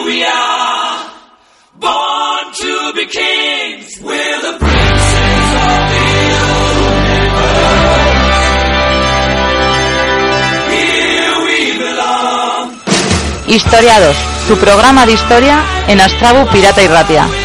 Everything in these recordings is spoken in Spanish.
We. Historiados, tu programa de historia en Astrabu Pirata y Ratia.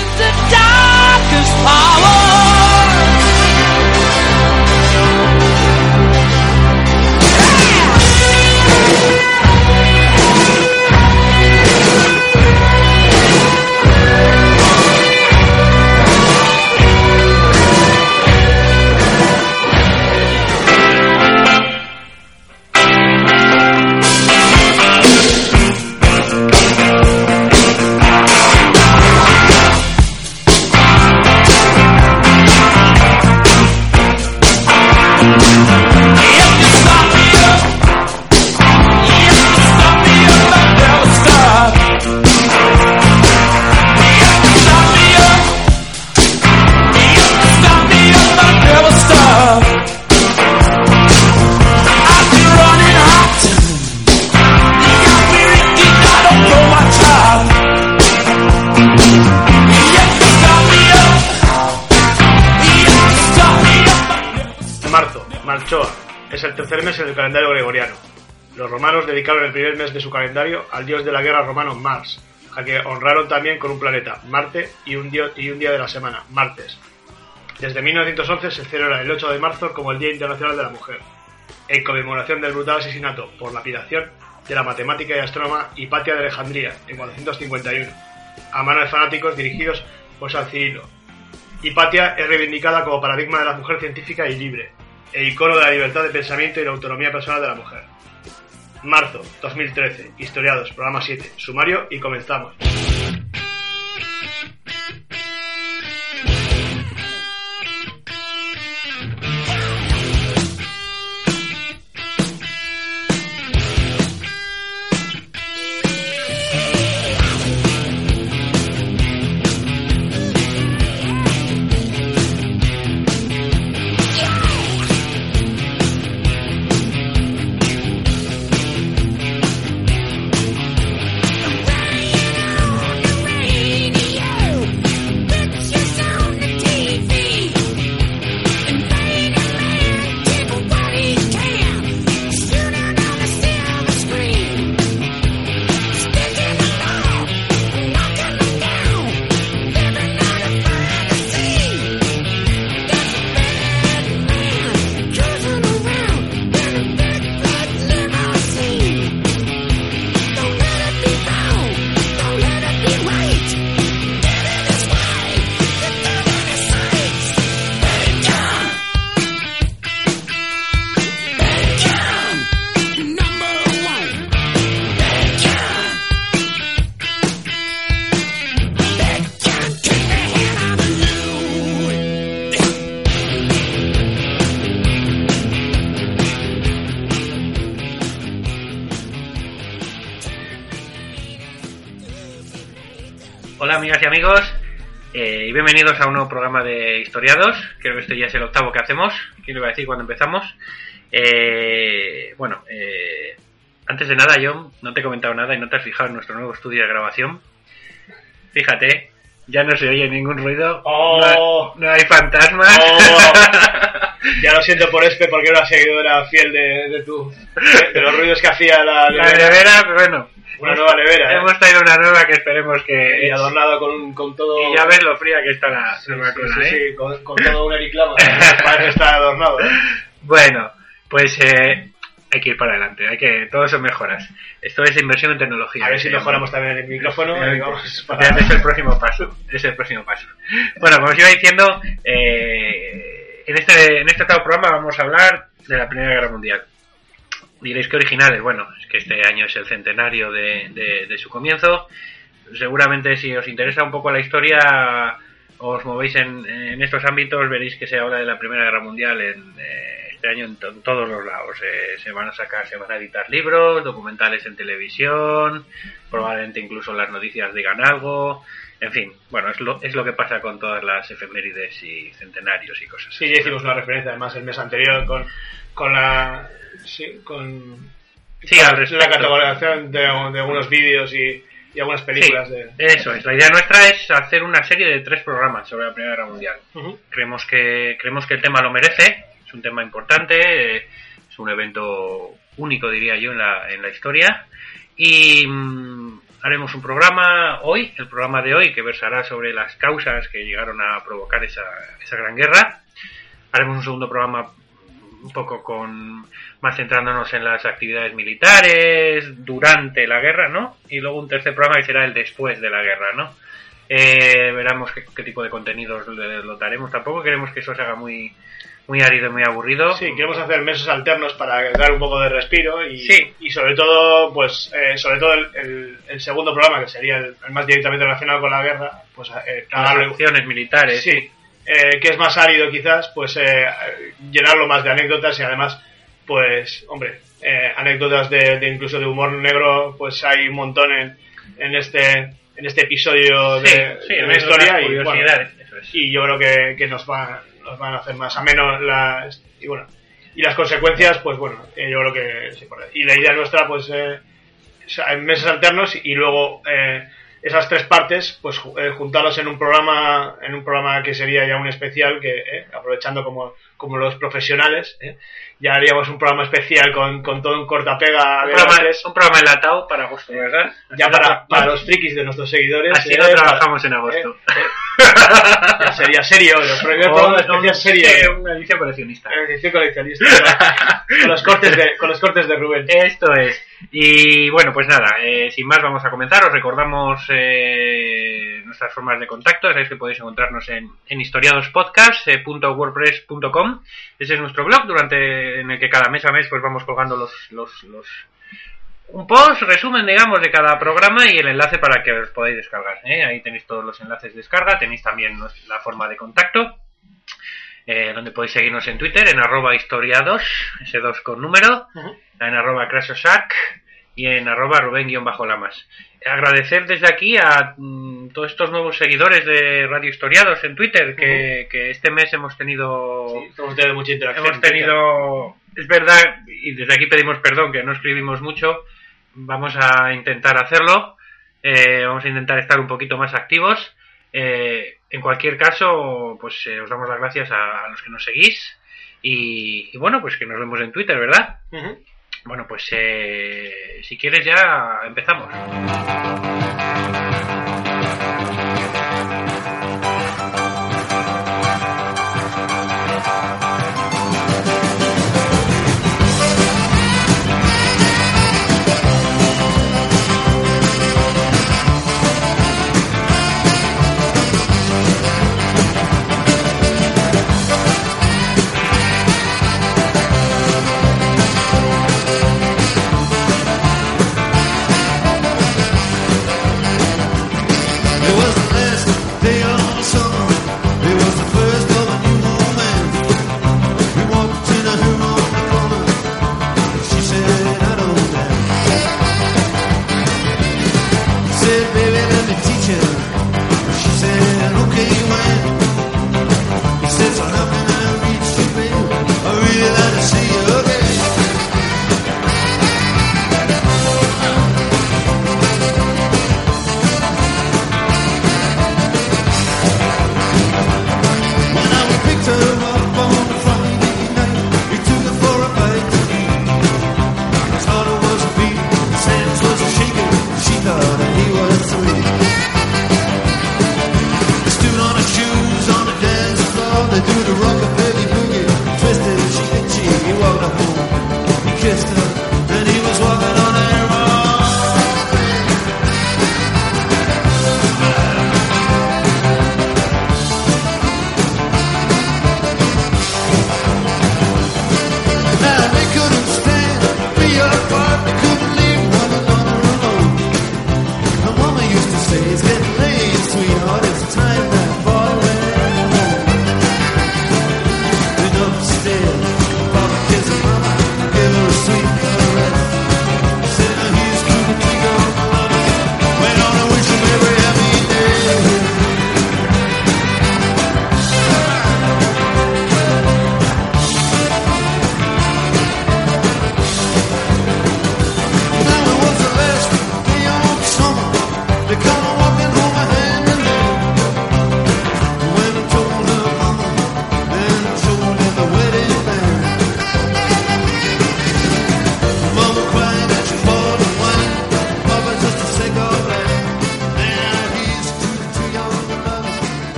En el calendario gregoriano. Los romanos dedicaron el primer mes de su calendario al dios de la guerra romano Mars, a que honraron también con un planeta, Marte, y un, día de la semana, martes. Desde 1911 se celebra el 8 de marzo como el Día Internacional de la Mujer, en conmemoración del brutal asesinato por lapidación de la matemática y astrónoma Hipatia de Alejandría en 451, a mano de fanáticos dirigidos por San Cirilo. Hipatia es reivindicada como paradigma de la mujer científica y libre, e icono de la libertad de pensamiento y la autonomía personal de la mujer. Marzo 2013, Historiados, programa 7, sumario y comenzamos. Amigas y amigos eh, y bienvenidos a un nuevo programa de Historiados. Creo que este ya es el octavo que hacemos. ¿Quién lo iba a decir cuando empezamos? Eh, bueno, eh, antes de nada, John, no te he comentado nada y no te has fijado en nuestro nuevo estudio de grabación. Fíjate, ya no se oye ningún ruido. Oh. No, no hay fantasmas. Ya lo siento por Espe porque era una seguidora fiel de, de, tu, de, de los ruidos que hacía la, La nevera, pero bueno. Una nueva nevera, ¿eh? Hemos traído una nueva que esperemos que... y adornado con, con todo. Y ya ves lo fría que está la Sí, nueva sí, cola, sí, ¿eh? sí, con, con todo un ericlama. Parece que está adornado. ¿eh? Bueno, pues eh, hay que ir para adelante, hay que todo son mejoras. Esto es inversión en tecnología. A ver si mejoramos también el micrófono. para- Es el próximo paso. Es el próximo paso. Bueno, como os iba diciendo, eh, en este en este octavo programa vamos a hablar de la Primera Guerra Mundial. Diréis que originales, bueno, es que este año es el centenario de, de- de su comienzo. Seguramente si os interesa un poco la historia, os movéis en, en estos ámbitos, veréis que se habla de la Primera Guerra Mundial en, eh, este año en, to- en todos los lados. Eh, se van a sacar, se van a editar libros, documentales en televisión, probablemente incluso las noticias digan algo. En fin, bueno, es lo, es lo que pasa con todas las efemérides y centenarios y cosas Sí, así. ya hicimos una referencia además el mes anterior con, con la. Sí, con. Sí, con al la catalogación de, de algunos vídeos y, y algunas películas Sí, de. Eso es. La idea nuestra es hacer una serie de tres programas sobre la Primera Guerra Mundial. Creemos que creemos que el tema lo merece. Es un tema importante. eh, Es un evento único, diría yo, en la, en la historia. Y mm, haremos un programa hoy, el programa de hoy, que versará sobre las causas que llegaron a provocar esa, esa gran guerra. Haremos un segundo programa un poco con más centrándonos en las actividades militares durante la guerra, ¿no? Y luego un tercer programa que será el después de la guerra, ¿no? Eh, veremos qué, qué tipo de contenidos lo daremos. Tampoco queremos que eso se haga muy muy árido y muy aburrido. Sí, queremos hacer meses alternos para dar un poco de respiro y, Sí. y sobre todo, pues, eh, sobre todo el, el- el segundo programa, que sería el, el más directamente relacionado con la guerra, pues, eh, las acciones militares. sí, eh, que es más árido quizás, pues eh, llenarlo más de anécdotas y además, pues, hombre, eh, anécdotas de, de incluso de humor negro, pues hay un montón en, en este en este episodio de, Sí, de la historia y, bueno, curiosidades, eso es. y yo creo que, que nos, va, nos van a hacer más ameno las y bueno y las consecuencias pues bueno eh, yo creo que sí, y la idea nuestra pues eh, es en meses alternos y luego eh, esas tres partes pues eh, juntarlos en un programa en un programa que sería ya un especial que eh, aprovechando como como los profesionales eh, ya haríamos un programa especial con, con todo un cortapega Un de programa, tres, un programa enlatado para agosto, ¿verdad? ya para, para los frikis de nuestros seguidores Así eh, no para- trabajamos en agosto. eh, ya sería serio el primer O- programa o- especial serio sí, una edición coleccionista. Edición coleccionista. ¿no? con, los cortes de, con los cortes de Rubén. Esto es. Y bueno, pues nada, eh, sin más vamos a comenzar. Os recordamos eh, nuestras formas de contacto. Sabéis que podéis encontrarnos en, en historiadospodcast.wordpress.com. Ese es nuestro blog durante en el que cada mes a mes pues vamos colgando los, los, los un post, resumen, digamos, de cada programa y el enlace para que os podáis descargar. ¿eh? Ahí tenéis todos los enlaces de descarga, tenéis también la forma de contacto, eh, donde podéis seguirnos en Twitter, en arroba historiados, ese 2 con número, en arroba crasosac y en arroba Rubén-Lamas. Agradecer desde aquí a mm, todos estos nuevos seguidores de Radio Historiados en Twitter, que, que este mes hemos tenido Sí, hemos tenido mucha interacción. hemos tenido es verdad y desde aquí pedimos perdón que no escribimos mucho vamos a intentar hacerlo eh, vamos a intentar estar un poquito más activos Eh, en cualquier caso pues eh, os damos las gracias a, a los que nos seguís y, y bueno pues que nos vemos en Twitter verdad Ujú. Bueno pues eh, si quieres ya empezamos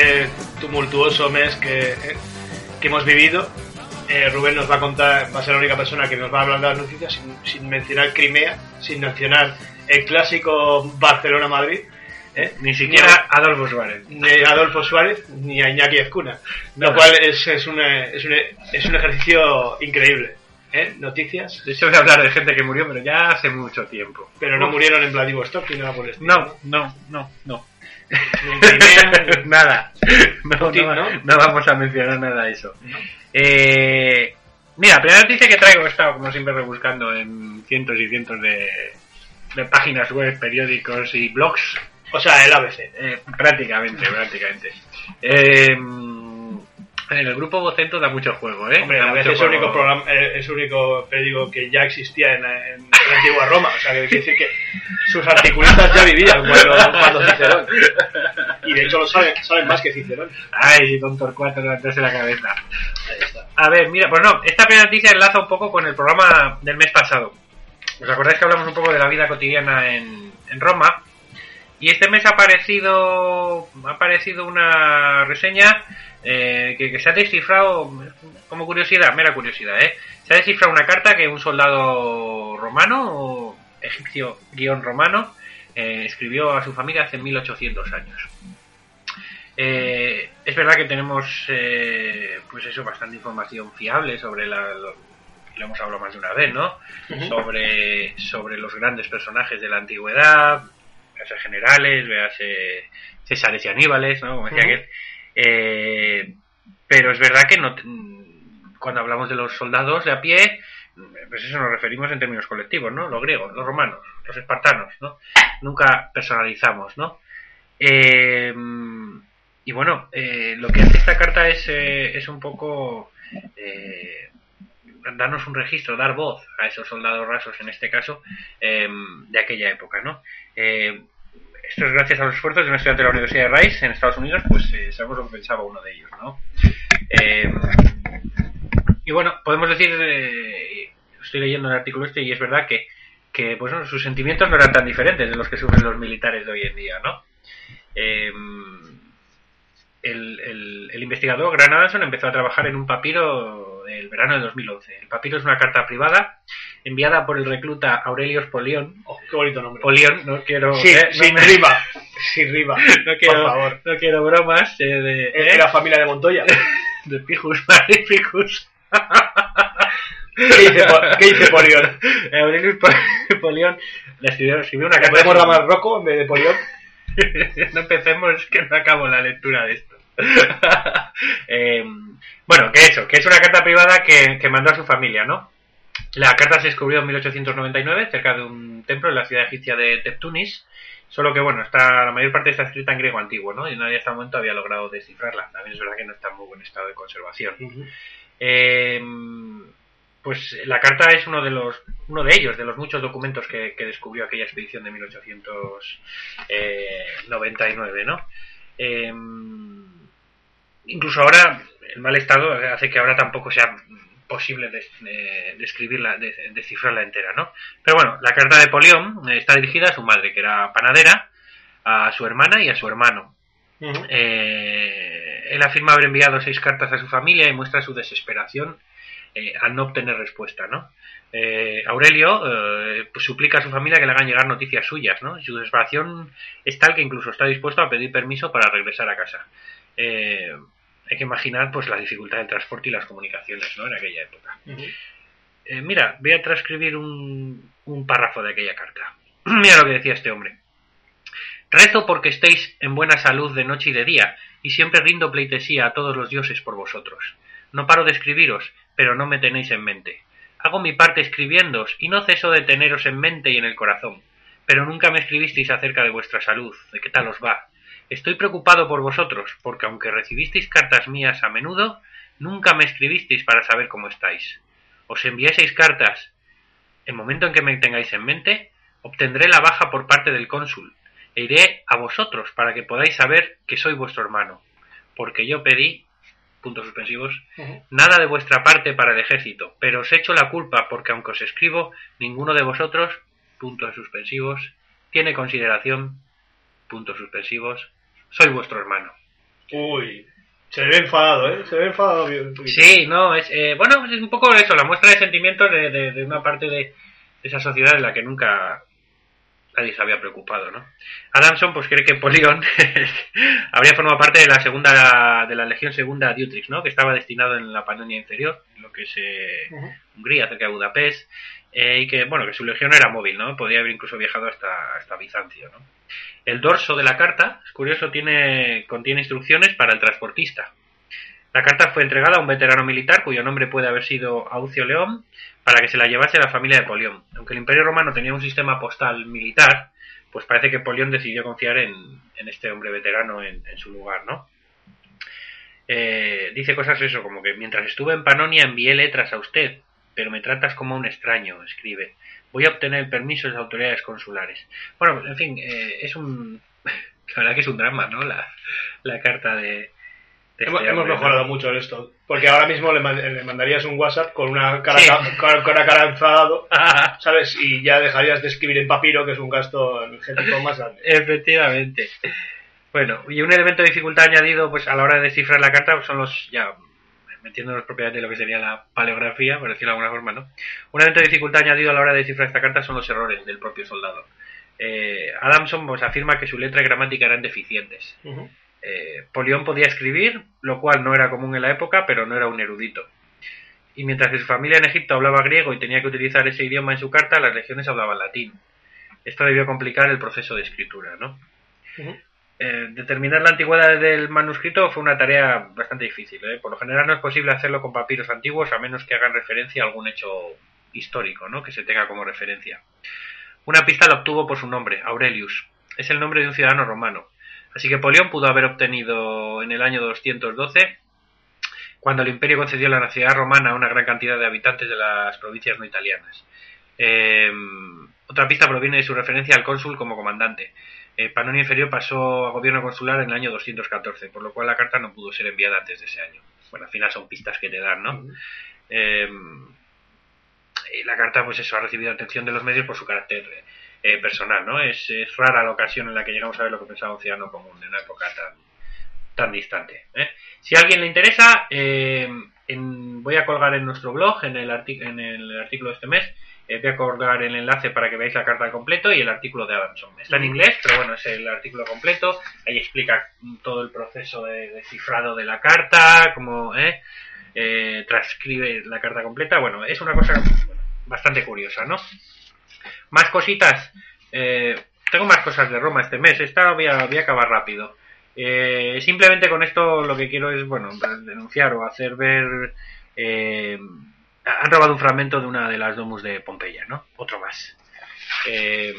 este tumultuoso mes que, eh, que hemos vivido, eh, Rubén nos va a contar, va a ser la única persona que nos va a hablar de las noticias sin, sin mencionar Crimea, sin mencionar el clásico Barcelona-Madrid, ¿eh? Ni siquiera Adolfo Suárez. ni a Adolfo Suárez ni a Iñaki Ezcuna, lo cual es, es, una- es, un, es un ejercicio increíble. ¿eh? Noticias, De hecho, voy a hablar de gente que murió, pero ya hace mucho tiempo. pero no Uf. murieron en Vladivostok ni nada por el estilo. No, no, no, no. Ni en Crimea, ni- nada. No, Putin, no, ¿no? no vamos a mencionar nada de eso. Eh, mira, primera noticia que traigo he estado, como siempre, rebuscando en cientos y cientos de, de páginas web, periódicos y blogs. O sea, el ABC. Eh, prácticamente, prácticamente. Eh, en el grupo Vocento da mucho juego, ¿eh? Hombre, a veces es el único programa, eh, es el único periódico que ya existía en, en la antigua Roma. O sea, que quiere decir que sus articulistas ya vivían cuando, cuando Cicerón. Y de hecho lo saben, saben más que Cicerón. Ay, con Torcuato levantarse la cabeza. Ahí está. A ver, mira, pues no, esta primera noticia enlaza un poco con el programa del mes pasado. ¿Os acordáis que hablamos un poco de la vida cotidiana en, en Roma? Y este mes ha aparecido, ha aparecido una reseña eh, que, que se ha descifrado, como curiosidad, mera curiosidad, ¿eh? Se ha descifrado una carta que un soldado romano, o egipcio guion romano, eh, escribió a su familia hace 1800 años. Eh, es verdad que tenemos, eh, pues eso, bastante información fiable sobre la, lo, lo hemos hablado más de una vez, ¿no? sobre, sobre los grandes personajes de la antigüedad, véase generales, véase Césares y Aníbales, ¿no? Como decía Ujú. aquel. Eh, pero es verdad que no, cuando hablamos de los soldados de a pie, pues eso nos referimos en términos colectivos, ¿no? Los griegos, los romanos, los espartanos, ¿no? Nunca personalizamos, ¿no? Eh, y bueno, eh, lo que hace esta carta es, eh, es un poco darnos un registro, dar voz a esos soldados rasos, en este caso, de aquella época, ¿no? Esto es gracias a los esfuerzos de un estudiante de la Universidad de Rice en Estados Unidos, pues eh, sabemos lo que pensaba uno de ellos, ¿no? Eh, y bueno, podemos decir, eh, estoy leyendo el artículo este y es verdad que, que pues, sus sentimientos no eran tan diferentes de los que sufren los militares de hoy en día, ¿no? Eh, el, el- investigador Granadanson empezó a trabajar en un papiro el verano de 2011. El papiro es una carta privada enviada por el recluta Aurelius Polión. Oh, qué bonito nombre. Polión, no quiero... Sí, eh, no sin me- riba. Sin riba. no quiero, Por favor. no quiero bromas eh, de, Es eh, la familia de Montoya. de Pijus Magnificus. ¿Qué dice, ¿qué dice Polión? Aurelius Po- Polión le escribió, escribió una carta. ¿Podemos llamar Rocco en vez de Polión? no empecemos, que no acabo la lectura de esto. Eh, bueno, que eso, que es una carta privada que, que mandó a su familia, ¿no? La carta se descubrió en 1899 cerca de un templo en la ciudad egipcia de Teptunis, solo que bueno, está, la mayor parte está escrita en griego antiguo, ¿no? Y nadie hasta el momento había logrado descifrarla. También es verdad que no está en muy buen estado de conservación. Eh, pues la carta es uno de los uno de ellos, de los muchos documentos que, que descubrió aquella expedición de 1899, ¿no? Eh, incluso ahora el mal estado hace que ahora tampoco sea posible des- describirla, de- descifrarla entera, ¿no? Pero bueno, la carta de Polión eh, está dirigida a su madre, que era panadera, a su hermana y a su hermano. Eh, él afirma haber enviado seis cartas a su familia y muestra su desesperación eh, al no obtener respuesta, ¿no? Eh, Aurelio eh, pues suplica a su familia que le hagan llegar noticias suyas, ¿no? Su desesperación es tal que incluso está dispuesto a pedir permiso para regresar a casa. Hay que imaginar pues la dificultad del transporte y las comunicaciones, ¿no? En aquella época. Eh, mira, voy a transcribir un, un párrafo de aquella carta. mira lo que decía este hombre. Rezo porque estéis en buena salud de noche y de día, y siempre rindo pleitesía a todos los dioses por vosotros. No paro de escribiros, pero no me tenéis en mente. Hago mi parte escribiéndoos, y no ceso de teneros en mente y en el corazón. Pero nunca me escribisteis acerca de vuestra salud, de qué tal os va. Estoy preocupado por vosotros, porque aunque recibisteis cartas mías a menudo, nunca me escribisteis para saber cómo estáis. Os envié seis cartas. El momento en que me tengáis en mente, obtendré la baja por parte del cónsul, e iré a vosotros para que podáis saber que soy vuestro hermano, porque yo pedí, puntos suspensivos, nada de vuestra parte para el ejército, pero os echo la culpa porque aunque os escribo, ninguno de vosotros, puntos suspensivos, tiene consideración, puntos suspensivos, soy vuestro hermano. Uy, se ve enfadado, ¿eh? Se ve enfadado. bien. Sí, no, es, eh, bueno, es un poco eso, la muestra de sentimientos de, de- de una parte de, esa sociedad en la que nunca nadie se había preocupado, ¿no? Adamson pues cree que Polión habría formado parte de la segunda de la legión segunda de Utrecht, ¿no? Que estaba destinado en la Panonia inferior, en lo que es eh. Hungría, cerca de Budapest, eh, y que bueno que su legión era móvil, ¿no? Podría haber incluso viajado hasta hasta Bizancio, ¿no? El dorso de la carta, es curioso, tiene contiene instrucciones para el transportista. La carta fue entregada a un veterano militar cuyo nombre puede haber sido Aucio León para que se la llevase a la familia de Polión. Aunque el Imperio Romano tenía un sistema postal militar, pues parece que Polión decidió confiar en, en este hombre veterano en, en su lugar, ¿no? Eh, dice cosas eso, como que mientras estuve en Panonia envié letras a usted, pero me tratas como un extraño, escribe. Voy a obtener el permiso de las autoridades consulares. Bueno, en fin, eh, es un... La verdad que es un drama, ¿no? La, la carta de... de Hemos, este mejorado mucho en esto. Porque ahora mismo le, man- le mandarías un WhatsApp con una cara, Sí. ca- con una cara enfadado, ¿sabes? Y ya dejarías de escribir en papiro, que es un gasto energético más grande. Efectivamente. Bueno, y un elemento de dificultad añadido pues a la hora de descifrar la carta pues, son los, ya metiéndonos propiedades de lo que sería la paleografía, por decirlo de alguna forma, ¿no? Un elemento de dificultad añadido a la hora de descifrar esta carta son los errores del propio soldado. Eh, Adamson pues, afirma que su letra y gramática eran deficientes. Eh, Polión podía escribir, lo cual no era común en la época, pero no era un erudito. Y mientras que su familia en Egipto hablaba griego y tenía que utilizar ese idioma en su carta, las legiones hablaban latín. Esto debió complicar el proceso de escritura, ¿no? Ujú. Eh, determinar la antigüedad del manuscrito fue una tarea bastante difícil. ¿eh? Por lo general no es posible hacerlo con papiros antiguos a menos que hagan referencia a algún hecho histórico, ¿no? que se tenga como referencia. Una pista la obtuvo por su nombre, Aurelius. Es el nombre de un ciudadano romano. Así que Polión pudo haber obtenido en el año 212, cuando el imperio concedió la nacionalidad romana a una gran cantidad de habitantes de las provincias no italianas. Eh, otra pista proviene de su referencia al cónsul como comandante. Eh, Panonia Inferior pasó a gobierno consular en el año 214, por lo cual la carta no pudo ser enviada antes de ese año. Bueno, al final son pistas que te dan, ¿no? Eh, y la carta, pues eso, ha recibido atención de los medios por su carácter eh, personal, ¿no? Es, es rara la ocasión en la que llegamos a ver lo que pensaba un ciudadano común en una época tan, tan distante. ¿eh? Si a alguien le interesa, eh, en- voy a colgar en nuestro blog, en el, arti- en el artículo de este mes, voy a colgar el enlace para que veáis la carta al completo y el artículo de Adamson. Está en inglés, pero bueno, es el artículo completo. Ahí explica todo el proceso de descifrado de la carta, cómo ¿eh? Eh, transcribe la carta completa. Bueno, es una cosa bastante curiosa, ¿no? Más cositas. Eh, tengo más cosas de Roma este mes. Esta voy a, voy a acabar rápido. Eh, simplemente con esto lo que quiero es, bueno, denunciar o hacer ver. Han robado un fragmento de una de las domus de Pompeya, ¿no? Otro más. Eh,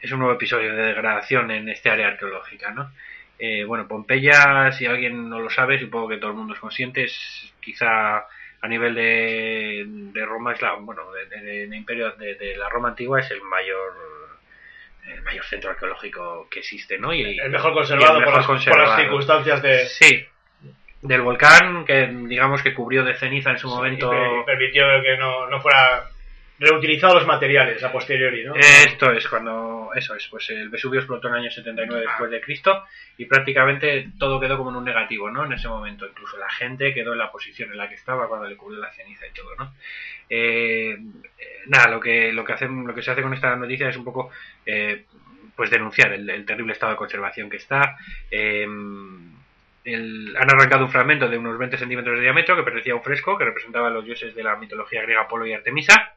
es un nuevo episodio de degradación en este área arqueológica, ¿no? Eh, bueno, Pompeya, si alguien no lo sabe, supongo que todo el mundo es consciente, es quizá a nivel de, de Roma, es la, bueno, de, de- de imperio de, la Roma antigua es el mayor el mayor centro arqueológico que existe, ¿no? Y, El mejor conservado, por, mejor las, por conservado. las circunstancias de... Sí, del volcán que digamos que cubrió de ceniza en su momento. y per- y permitió que no, no fuera reutilizado los materiales a posteriori, ¿no? Esto es cuando, eso es, pues el Vesubio explotó en el año 79 después de Cristo y prácticamente todo quedó como en un negativo, ¿no? En ese momento, incluso la gente quedó en la posición en la que estaba cuando le cubrió la ceniza y todo, ¿no? Eh, eh, nada, lo que lo que hacen, lo que se hace con esta noticia es un poco, eh, pues denunciar el, el terrible estado de conservación que está. Eh, el- han arrancado un fragmento de unos 20 centímetros de diámetro que pertenecía a un fresco que representaba a los dioses de la mitología griega Apolo y Artemisa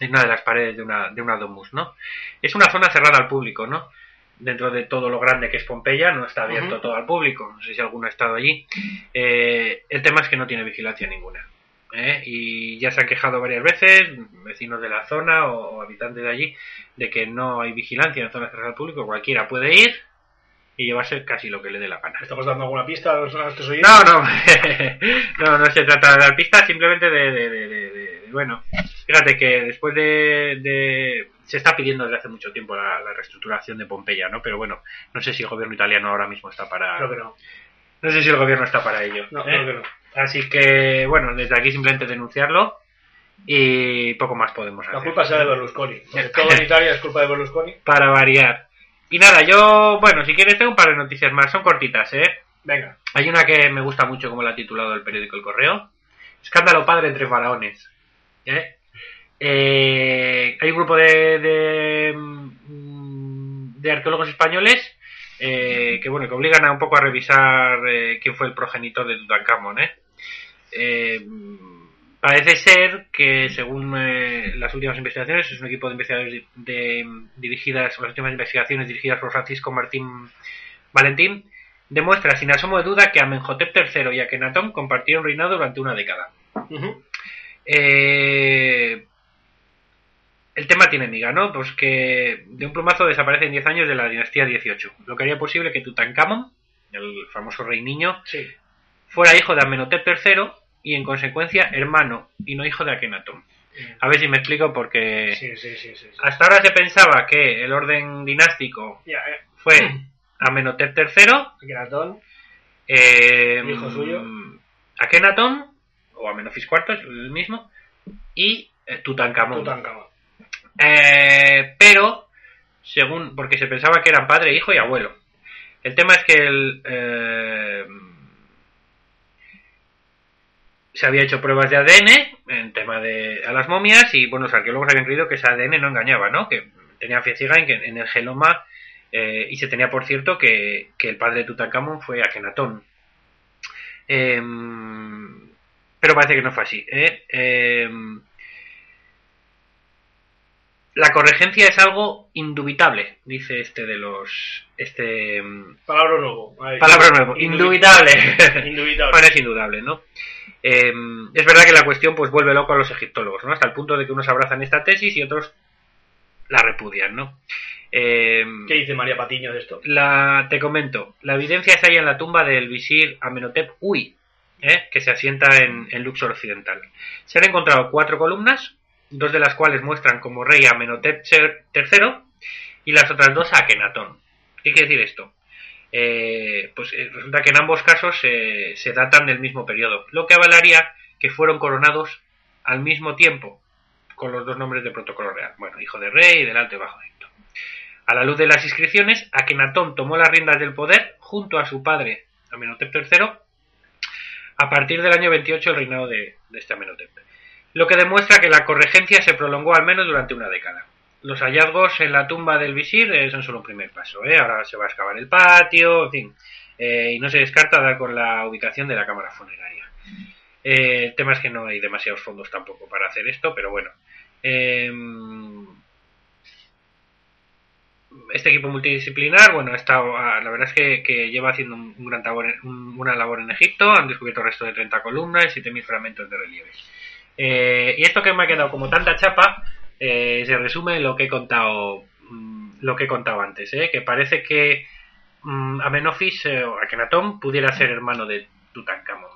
en una de las paredes de una, de una domus, ¿no? Es una zona cerrada al público, ¿no? Dentro de todo lo grande que es Pompeya, no está abierto Ujú. todo al público. No sé si alguno ha estado allí. Eh, el tema es que no tiene vigilancia ninguna. ¿eh? Y ya se han quejado varias veces, vecinos de la zona o, o habitantes de allí, de que no hay vigilancia en zonas cerradas al público. Cualquiera puede ir y llevarse casi lo que le dé la gana. ¿Estamos dando alguna pista a los a oyentes? No, no, no, no se trata de dar pistas, simplemente de, de- de- de- de- de- bueno, fíjate que después de, se está pidiendo desde hace mucho tiempo la, la reestructuración de Pompeya, ¿no? Pero bueno, no sé si el gobierno italiano ahora mismo está para, Creo que no. no sé si el gobierno está para ello. No, ¿eh? creo que no. Así que bueno, desde aquí simplemente denunciarlo y poco más podemos hacer. La culpa sea de Berlusconi. Todo en Italia es culpa de Berlusconi. para variar. Y nada, yo, bueno, si quieres tengo un par de noticias más, son cortitas, ¿eh? Venga. Hay una que me gusta mucho, como la ha titulado el periódico El Correo. Escándalo padre entre faraones. ¿Eh? Eh, hay un grupo de, de, mm, de arqueólogos españoles eh, que bueno que obligan a un poco a revisar eh, quién fue el progenitor de Tutankamón. ¿eh? Parece ser que según eh, las últimas investigaciones es un equipo de investigadores de, de- dirigidas las últimas investigaciones dirigidas por Francisco Martín Valentín demuestra sin asomo de duda que Amenhotep III y Akenatón compartieron reinado durante una década. Eh, el tema tiene miga, ¿no? Pues que de un plumazo desaparecen 10 años de la dinastía 18, lo que haría posible que Tutankamón, el famoso rey niño, Sí. fuera hijo de Amenhotep III y en consecuencia hermano y no hijo de Akenatón. A ver si me explico porque Sí, sí, sí, sí. sí. hasta ahora se pensaba que el orden dinástico Ya, eh, fue Amenhotep III, Akhenaton. eh, Hijo suyo. Akenatón, o Amenofis IV, es el mismo, y eh, Tutankamón. Tutankamón. Eh, pero, según, porque se pensaba que eran padre, hijo y abuelo. El tema es que el, eh, se había hecho pruebas de ADN en tema de a las momias y bueno, los arqueólogos habían creído que ese ADN no engañaba, ¿no? Que tenía fe en, en el genoma eh, y se tenía por cierto que, que el padre de Tutankamón fue Akenatón. Em, pero parece que no fue así. ¿eh? Em, la corregencia es algo indubitable, dice este de los. Este. em, Palabra nuevo. Palabra nuevo. Indubitable. Indubitable. Bueno, es indudable, ¿no? Eh, es verdad que la cuestión pues vuelve loco a los egiptólogos, ¿no? Hasta el punto de que unos abrazan esta tesis y otros la repudian, ¿no? Eh, ¿Qué dice María Patiño de esto? la, te comento, la evidencia se halla en la tumba del visir Amenhotep Uy, ¿eh? que se asienta en, en Luxor Occidental. Se han encontrado cuatro columnas, dos de las cuales muestran como rey a III y las otras dos a Akenatón. ¿Qué quiere decir esto? Eh, pues eh, resulta que en ambos casos se datan del mismo periodo, lo que avalaría que fueron coronados al mismo tiempo, con los dos nombres de protocolo real. Bueno, hijo de rey y del alto y bajo Egipto. A la luz de las inscripciones, Akenatón tomó las riendas del poder junto a su padre, Amenhotep III, a partir del año 28 del reinado de, de este Amenhotep. Lo que demuestra que la corregencia se prolongó al menos durante una década. Los hallazgos en la tumba del visir eh, son solo un primer paso. ¿eh? Ahora se va a excavar el patio, en fin. Eh, y no se descarta dar con la ubicación de la cámara funeraria. Eh, el tema es que no hay demasiados fondos tampoco para hacer esto, pero bueno. Em, este equipo multidisciplinar, bueno, estado, ah, la verdad es que, lleva haciendo un, gran labor, un- una labor en Egipto, han descubierto restos de 30 columnas y 7.000 fragmentos de relieves. Eh, y esto que me ha quedado como tanta chapa, eh, se resume en lo que he contado, mm, lo que he contado antes, ¿eh? que parece que mm, Amenofis eh, o Akenatón pudiera ser hermano de Tutankamón.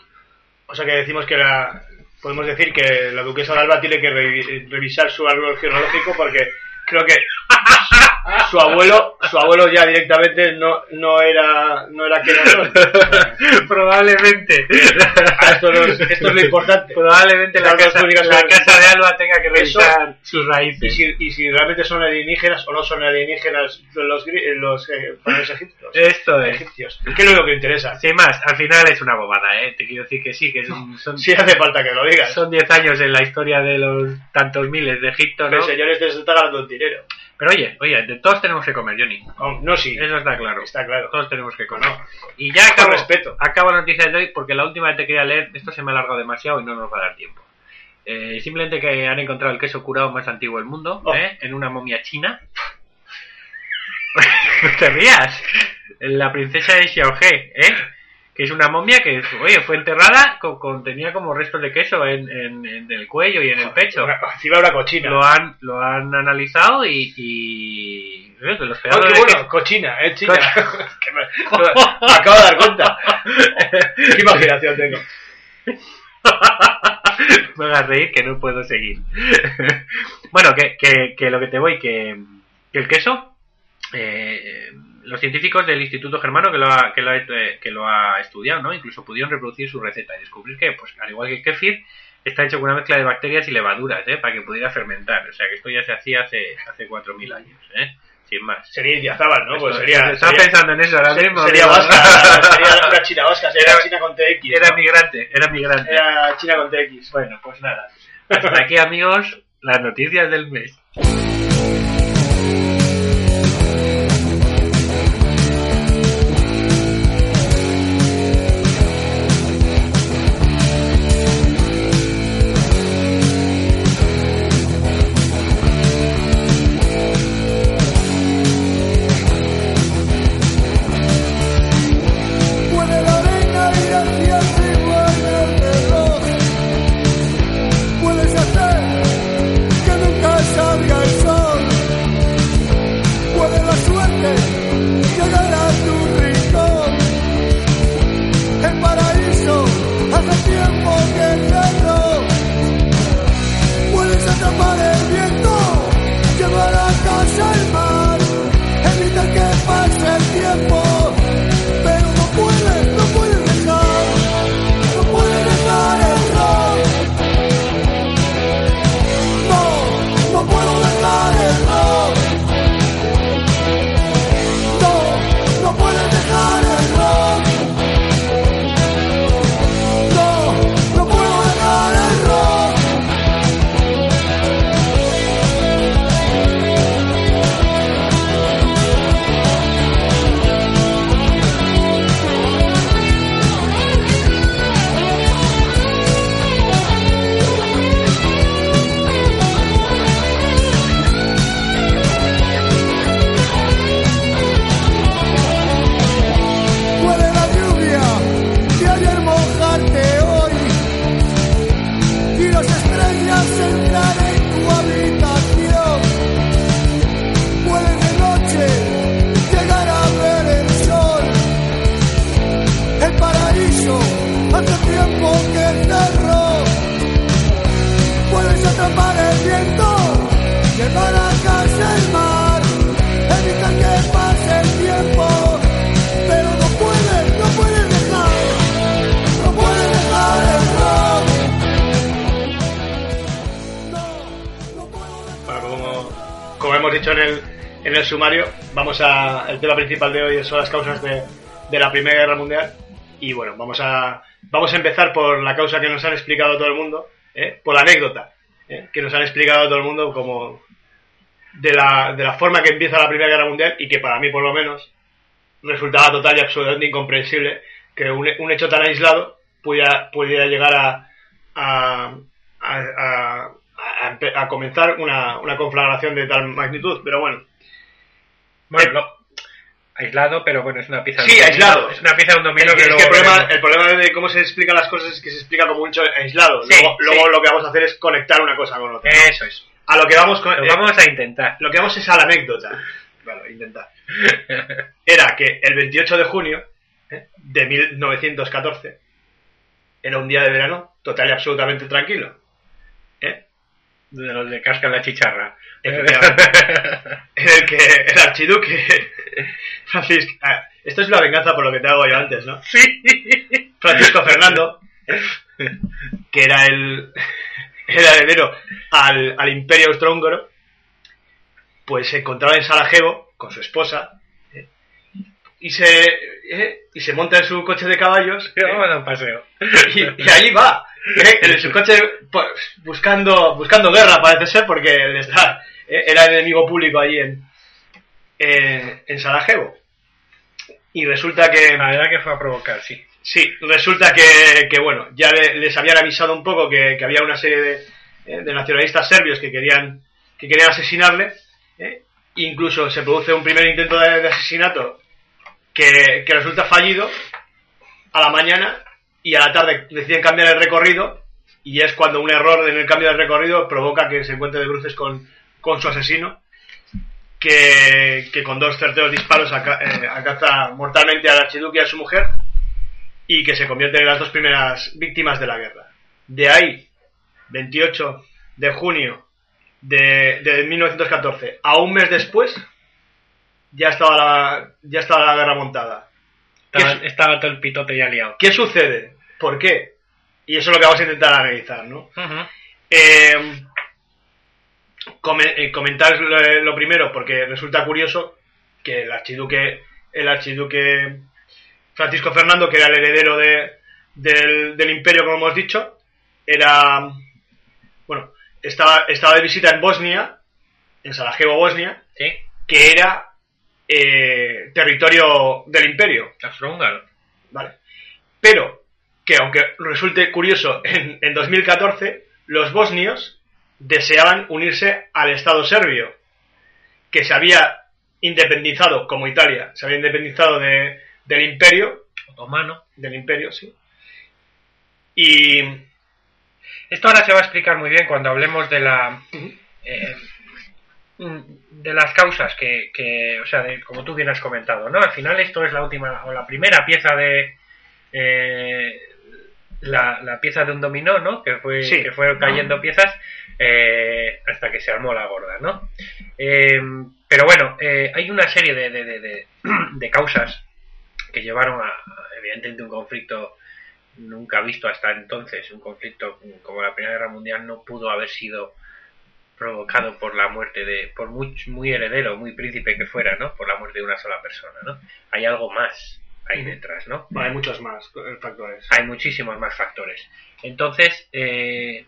O sea que decimos que la, podemos decir que la duquesa de Alba tiene que revi- revisar su árbol genealógico porque creo que su abuelo, su abuelo ya directamente no, no era, no era Kenatón. Probablemente. Ah, Esto, no es, esto es lo importante. Probablemente la dos casa, la casa de Alba tenga que revisar sus Y raíces. si, y si realmente son alienígenas o no son alienígenas los, gri- los, eh, los egipcios. Esto es. egipcios. ¿Qué es lo que interesa? Sin más, al final es una bobada, ¿eh? Te quiero decir que sí, que es un- son Si hace falta que lo digas. son 10 años en la historia de los tantos miles de Egipto, ¿no? El señor este se está ganando el dinero. Pero oye, oye, de todos tenemos que comer, Johnny. Oh, no, sí. Eso está claro. Está claro. Todos tenemos que comer. No. Y ya acabo, respeto. acabo la noticia de hoy porque la última que te quería leer, esto se me ha alargado demasiado y no nos va a dar tiempo. Eh, simplemente que han encontrado el queso curado más antiguo del mundo, Oh. ¿eh? en una momia china. no te rías. La princesa de Xiaohe, ¿eh? Que es una momia que oye, fue enterrada con, con- tenía como restos de queso en, en- en el cuello y en el pecho. Una- Encima una cochina. Lo han, lo han analizado y, y eh, los Oh, qué bueno, cochina, eh, china. Que me, me acabo de dar cuenta. Qué imaginación tengo. me hagas reír que no puedo seguir. bueno, que, que, que lo que te voy, que, que el queso, eh, los científicos del Instituto Germano que lo, ha, que, lo ha, eh, que lo ha estudiado, ¿no? Incluso pudieron reproducir su receta y descubrir que, pues, al igual que el kefir, está hecho con una mezcla de bacterias y levaduras, ¿eh? Para que pudiera fermentar. O sea, que esto ya se hacía hace, hace 4.000 años, ¿eh? sin más. Sería Idiazábal, ¿no? Pues sería. Estaba sería- pensando en eso ahora se- mismo. sería vasca, sería una china vasca, sería Era- china con TX. Era ¿no? migrante, era migrante. Era china con TX. Bueno, pues nada. Hasta aquí, amigos, las noticias del mes. El tema principal de hoy son las causas de, de la Primera Guerra Mundial. Y bueno, vamos a, vamos a empezar por la causa que nos han explicado todo el mundo, ¿eh? por la anécdota ¿eh? que nos han explicado todo el mundo como de la, de la forma que empieza la Primera Guerra Mundial y que para mí, por lo menos, resultaba total y absolutamente incomprensible que un, un hecho tan aislado pudiera, pudiera llegar a, a, a, comenzar una, una conflagración de tal magnitud. Pero bueno, Bueno, lo- aislado, pero bueno, es una pieza Sí, de un aislado. Es una pieza de un dominó es que, es luego que el, problema, el problema de cómo se explican las cosas es que se explica como un hecho aislado. Sí, luego sí. luego lo que vamos a hacer es conectar una cosa con otra. Eso es. A lo que vamos con, Lo eh, vamos a intentar. lo que vamos es a la anécdota. Bueno, intentar. Era que el 28 de junio ¿eh? de 1914 era un día de verano total y absolutamente tranquilo. De los de casca la chicharra. Efectivamente. en el que el archiduque Francisco ah, esto es una venganza por lo que te hago yo antes, ¿no? sí. Francisco Fernando que era el era heredero al, al imperio austrohúngaro pues se encontraba en Sarajevo con su esposa ¿eh? y se ¿eh? y se monta en su coche de caballos ¿eh? Paseo. y, y allí va ¿eh? en su coche pues, buscando buscando guerra parece ser porque él está ¿eh? era el enemigo público allí en en, en Sarajevo y resulta que La verdad que fue a provocar, sí. Sí, resulta que, que, bueno, ya le- les habían avisado un poco que, que había una serie de, de nacionalistas serbios que querían, que querían asesinarle. ¿eh? Incluso se produce un primer intento de, de asesinato que, que resulta fallido a la mañana y a la tarde deciden cambiar el recorrido y es cuando un error en el cambio de recorrido provoca que se encuentre de bruces con, con su asesino que, que con dos certeros disparos aca- eh, alcanza mortalmente al archiduque y a su mujer y que se convierten en las dos primeras víctimas de la guerra. De ahí, 28 de junio de, de 1914, a un mes después, ya estaba la, ya estaba la guerra montada. ¿Qué, Estaba, estaba todo el pitote ya liado. qué sucede? ¿Por qué? Y eso es lo que vamos a intentar analizar, ¿no? Eh, eh, comentar lo, lo primero, porque resulta curioso que el archiduque, el archiduque Francisco Fernando, que era el heredero de, del, del imperio, como hemos dicho, era, bueno, estaba, estaba de visita en Bosnia, en Sarajevo, Bosnia, Sí, que era eh, territorio del imperio. ¿vale? Pero que aunque resulte curioso, en, en 2014 los bosnios deseaban unirse al Estado serbio, que se había independizado, como Italia, se había independizado de- del imperio, Otomano. del imperio, sí. Y Esto ahora se va a explicar muy bien cuando hablemos de la eh, mm, de las causas que, que, o sea, de, como tú bien has comentado, ¿no? Al final esto es la última o la primera pieza de eh, la, la pieza de un dominó, ¿no? Que fue Sí. que fueron cayendo piezas eh, hasta que se armó la gorda, ¿no? Eh, pero bueno, eh, hay una serie de, de, de, de- de causas que llevaron a, evidentemente, un conflicto nunca visto hasta entonces. Un conflicto como la Primera Guerra Mundial no pudo haber sido provocado por la muerte de, por muy, muy heredero, muy príncipe que fuera, ¿no? Por la muerte de una sola persona, ¿no? Hay algo más ahí detrás, ¿no? hay muchos más eh, factores. Hay muchísimos más factores. Entonces, eh,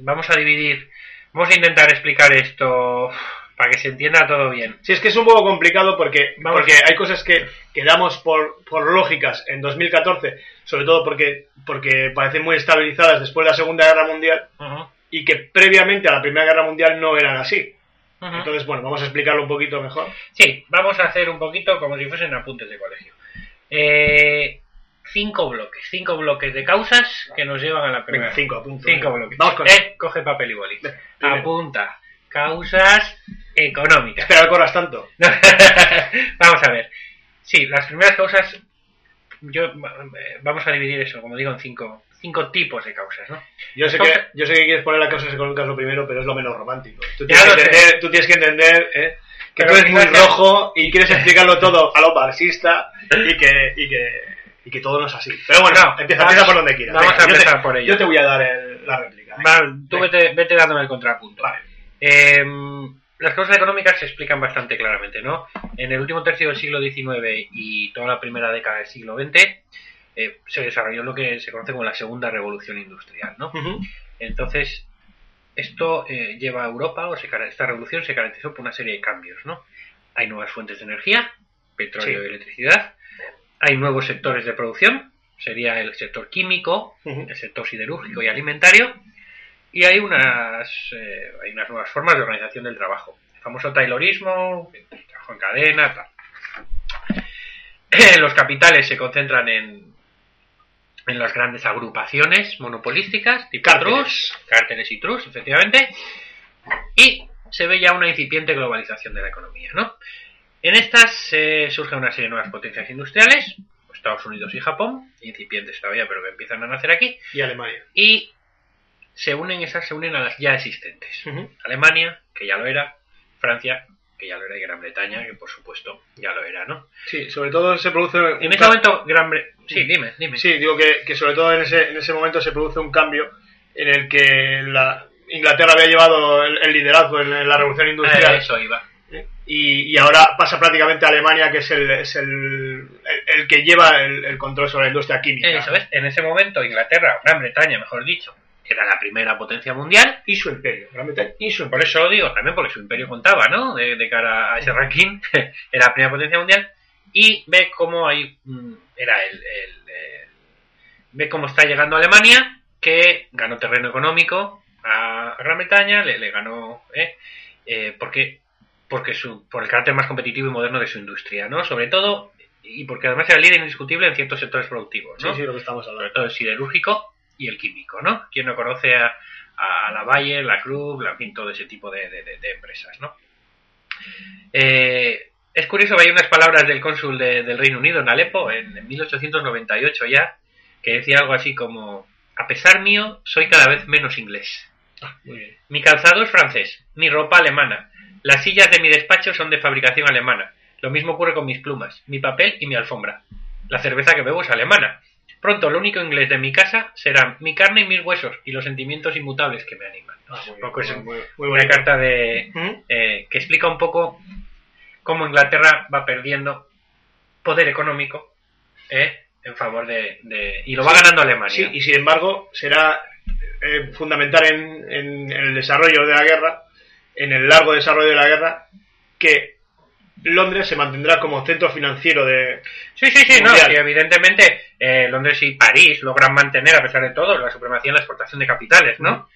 vamos a dividir, vamos a intentar explicar esto para que se entienda todo bien. Sí, es que es un poco complicado porque, Vamos. porque hay cosas que, que damos por, por lógicas en 2014, sobre todo porque, porque parecen muy estabilizadas después de la Segunda Guerra Mundial y que previamente a la Primera Guerra Mundial no eran así. Entonces, bueno, vamos a explicarlo un poquito mejor. Sí, vamos a hacer un poquito como si fuesen apuntes de colegio. Eh, cinco bloques, cinco bloques de causas que nos llevan a la primera. Venga, cinco, apunto. Cinco Venga. bloques. Vamos con Eh, coge papel y boli. Apunta. Causas económicas. Espera, corras tanto. Vamos a ver. Sí, las primeras causas, yo eh, vamos a dividir eso, como digo, en cinco, cinco tipos de causas, ¿no? Yo sé, que, yo sé que quieres poner las causas económicas lo primero, pero es lo menos romántico. Tú Ya tienes, lo que sé. entender, tú tienes que entender eh, que tú eres muy rojo y quieres explicarlo todo a lo marxista y que, y que, y que todo no es así. Pero bueno, No, empieza, vamos- empieza por donde quieras. vamos a te- empezar por ello. Yo te voy a dar el- la réplica. venga. Va, tú vete, vete dándome el contrapunto. Vale. Eh, las causas económicas se explican bastante claramente, ¿no? En el último tercio del siglo XIX y toda la primera década del siglo XX eh, se desarrolló lo que se conoce como la segunda revolución industrial, ¿no? Entonces, esto eh, lleva a Europa, o se, esta revolución se caracterizó por una serie de cambios, ¿no? Hay nuevas fuentes de energía, petróleo Sí. y electricidad, hay nuevos sectores de producción, sería el sector químico, el sector siderúrgico y alimentario, y hay unas, eh, hay unas nuevas formas de organización del trabajo. El famoso taylorismo, el trabajo en cadena, tal. Los capitales se concentran en, en las grandes agrupaciones monopolísticas, tipo Cárteles. cárteles y trust, efectivamente, y se ve ya una incipiente globalización de la economía, ¿no? En estas eh, surgen una serie de nuevas potencias industriales, Estados Unidos y Japón, incipientes todavía, pero que empiezan a nacer aquí, Y Alemania. y se unen esas se unen a las ya existentes. Alemania, que ya lo era, Francia, que ya lo era, y Gran Bretaña, que por supuesto ya lo era, ¿no? Sí, sobre todo se produce... En ese momento, Gran Bre... Sí, dime, dime. Sí, digo que, que sobre todo en ese, en ese momento se produce un cambio en el que la Inglaterra había llevado el, el liderazgo en, la revolución Eh, industrial eso iba. y, y ahora pasa prácticamente a Alemania, que es el, es el, el, el que lleva el, control sobre la industria química. Eso es, en ese momento Inglaterra, Gran Bretaña, mejor dicho, era la primera potencia mundial. Y su imperio, Gran Bretaña y su Por imperio. eso lo digo, también porque su imperio contaba, ¿no? De, de cara a ese ranking, era la primera potencia mundial. Y ve cómo hay. mm, Era el, el- cómo está llegando Alemania, que ganó terreno económico a Gran Bretaña, le, le ganó. ¿eh? Eh, porque porque su, por el carácter más competitivo y moderno de su industria, ¿no? Sobre todo, y porque además era líder indiscutible en ciertos sectores productivos, ¿no? Sí, sí, lo que estamos sobre hablando. todo el siderúrgico y el químico, ¿no? ¿Quién no conoce a, a la Bayer, la Krupp, la, en fin, todo ese tipo de, de- de- de empresas, ¿no? Eh, es curioso que hay unas palabras del cónsul de- del Reino Unido en Alepo, en, en 1898 ya, que decía algo así como, a pesar mío, soy cada vez menos inglés. Muy bien. Mi calzado es francés, mi ropa alemana, las sillas de mi despacho son de fabricación alemana, lo mismo ocurre con mis plumas, mi papel y mi alfombra. La cerveza que bebo es alemana. Pronto lo único inglés de mi casa serán mi carne y mis huesos y los sentimientos inmutables que me animan. Ah, muy bien, carta de Ujú. eh, que explica un poco cómo Inglaterra va perdiendo poder económico eh, en favor de, de- y lo va Sí, ganando Alemania. Sí, y sin embargo será eh, fundamental en, en- en el desarrollo de la guerra, en el largo desarrollo de la guerra, que Londres se mantendrá como centro financiero de... Sí, sí, sí, no, sí, evidentemente eh, Londres y París logran mantener, a pesar de todo, la supremacía en la exportación de capitales, ¿no?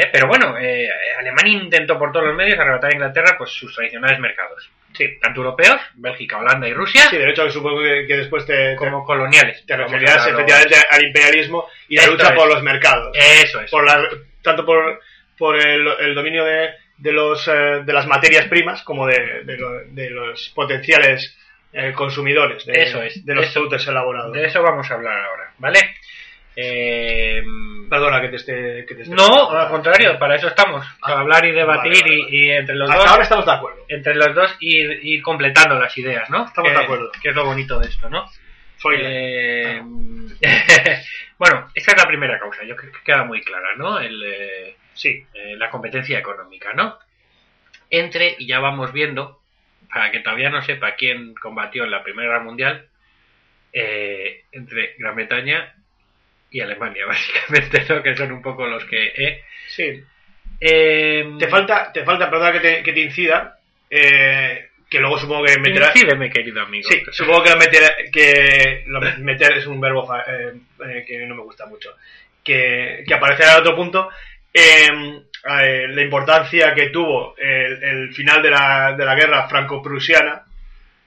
Eh, pero bueno, eh, Alemania intentó por todos los medios arrebatar a Inglaterra pues sus tradicionales mercados. Sí, tanto europeos, Bélgica, Holanda y Rusia, Sí, de hecho que supongo que, que después te, como coloniales. te referirás efectivamente al imperialismo y la Esto lucha es. por los mercados. Eso es. por la, tanto por, por el, el dominio de, de, los, eh, de las materias primas como de, de, lo- de los potenciales eh, consumidores de, Eso es, de los eso. productos elaborados. De eso vamos a hablar ahora, ¿vale? Eh, Perdona que te esté... Que te esté no, al contrario, para eso estamos, para Ah, hablar y debatir vale, vale, y- entre los Hasta dos ahora estamos de acuerdo. entre los dos ir, ir completando las ideas, ¿no? Estamos que, de acuerdo. Que es lo bonito de esto, ¿no? Eh, bueno, esa es la primera causa, yo creo que queda muy clara, ¿no? El, eh, Sí, eh, la competencia económica, ¿no? Entre, y ya vamos viendo, para que todavía no sepa quién combatió en la Primera Guerra Mundial, eh, entre Gran Bretaña y Alemania, básicamente, ¿no? Que son un poco los que... eh, sí. eh, Te falta, te falta perdona que te, que te incida, eh, que luego supongo que meterá... Incídeme, querido amigo. Sí, supongo que, lo meter, que lo meter es un verbo eh, eh, que no me gusta mucho. Que, que aparecerá en otro punto. eh, eh, la importancia que tuvo el, el final de la, de la guerra franco-prusiana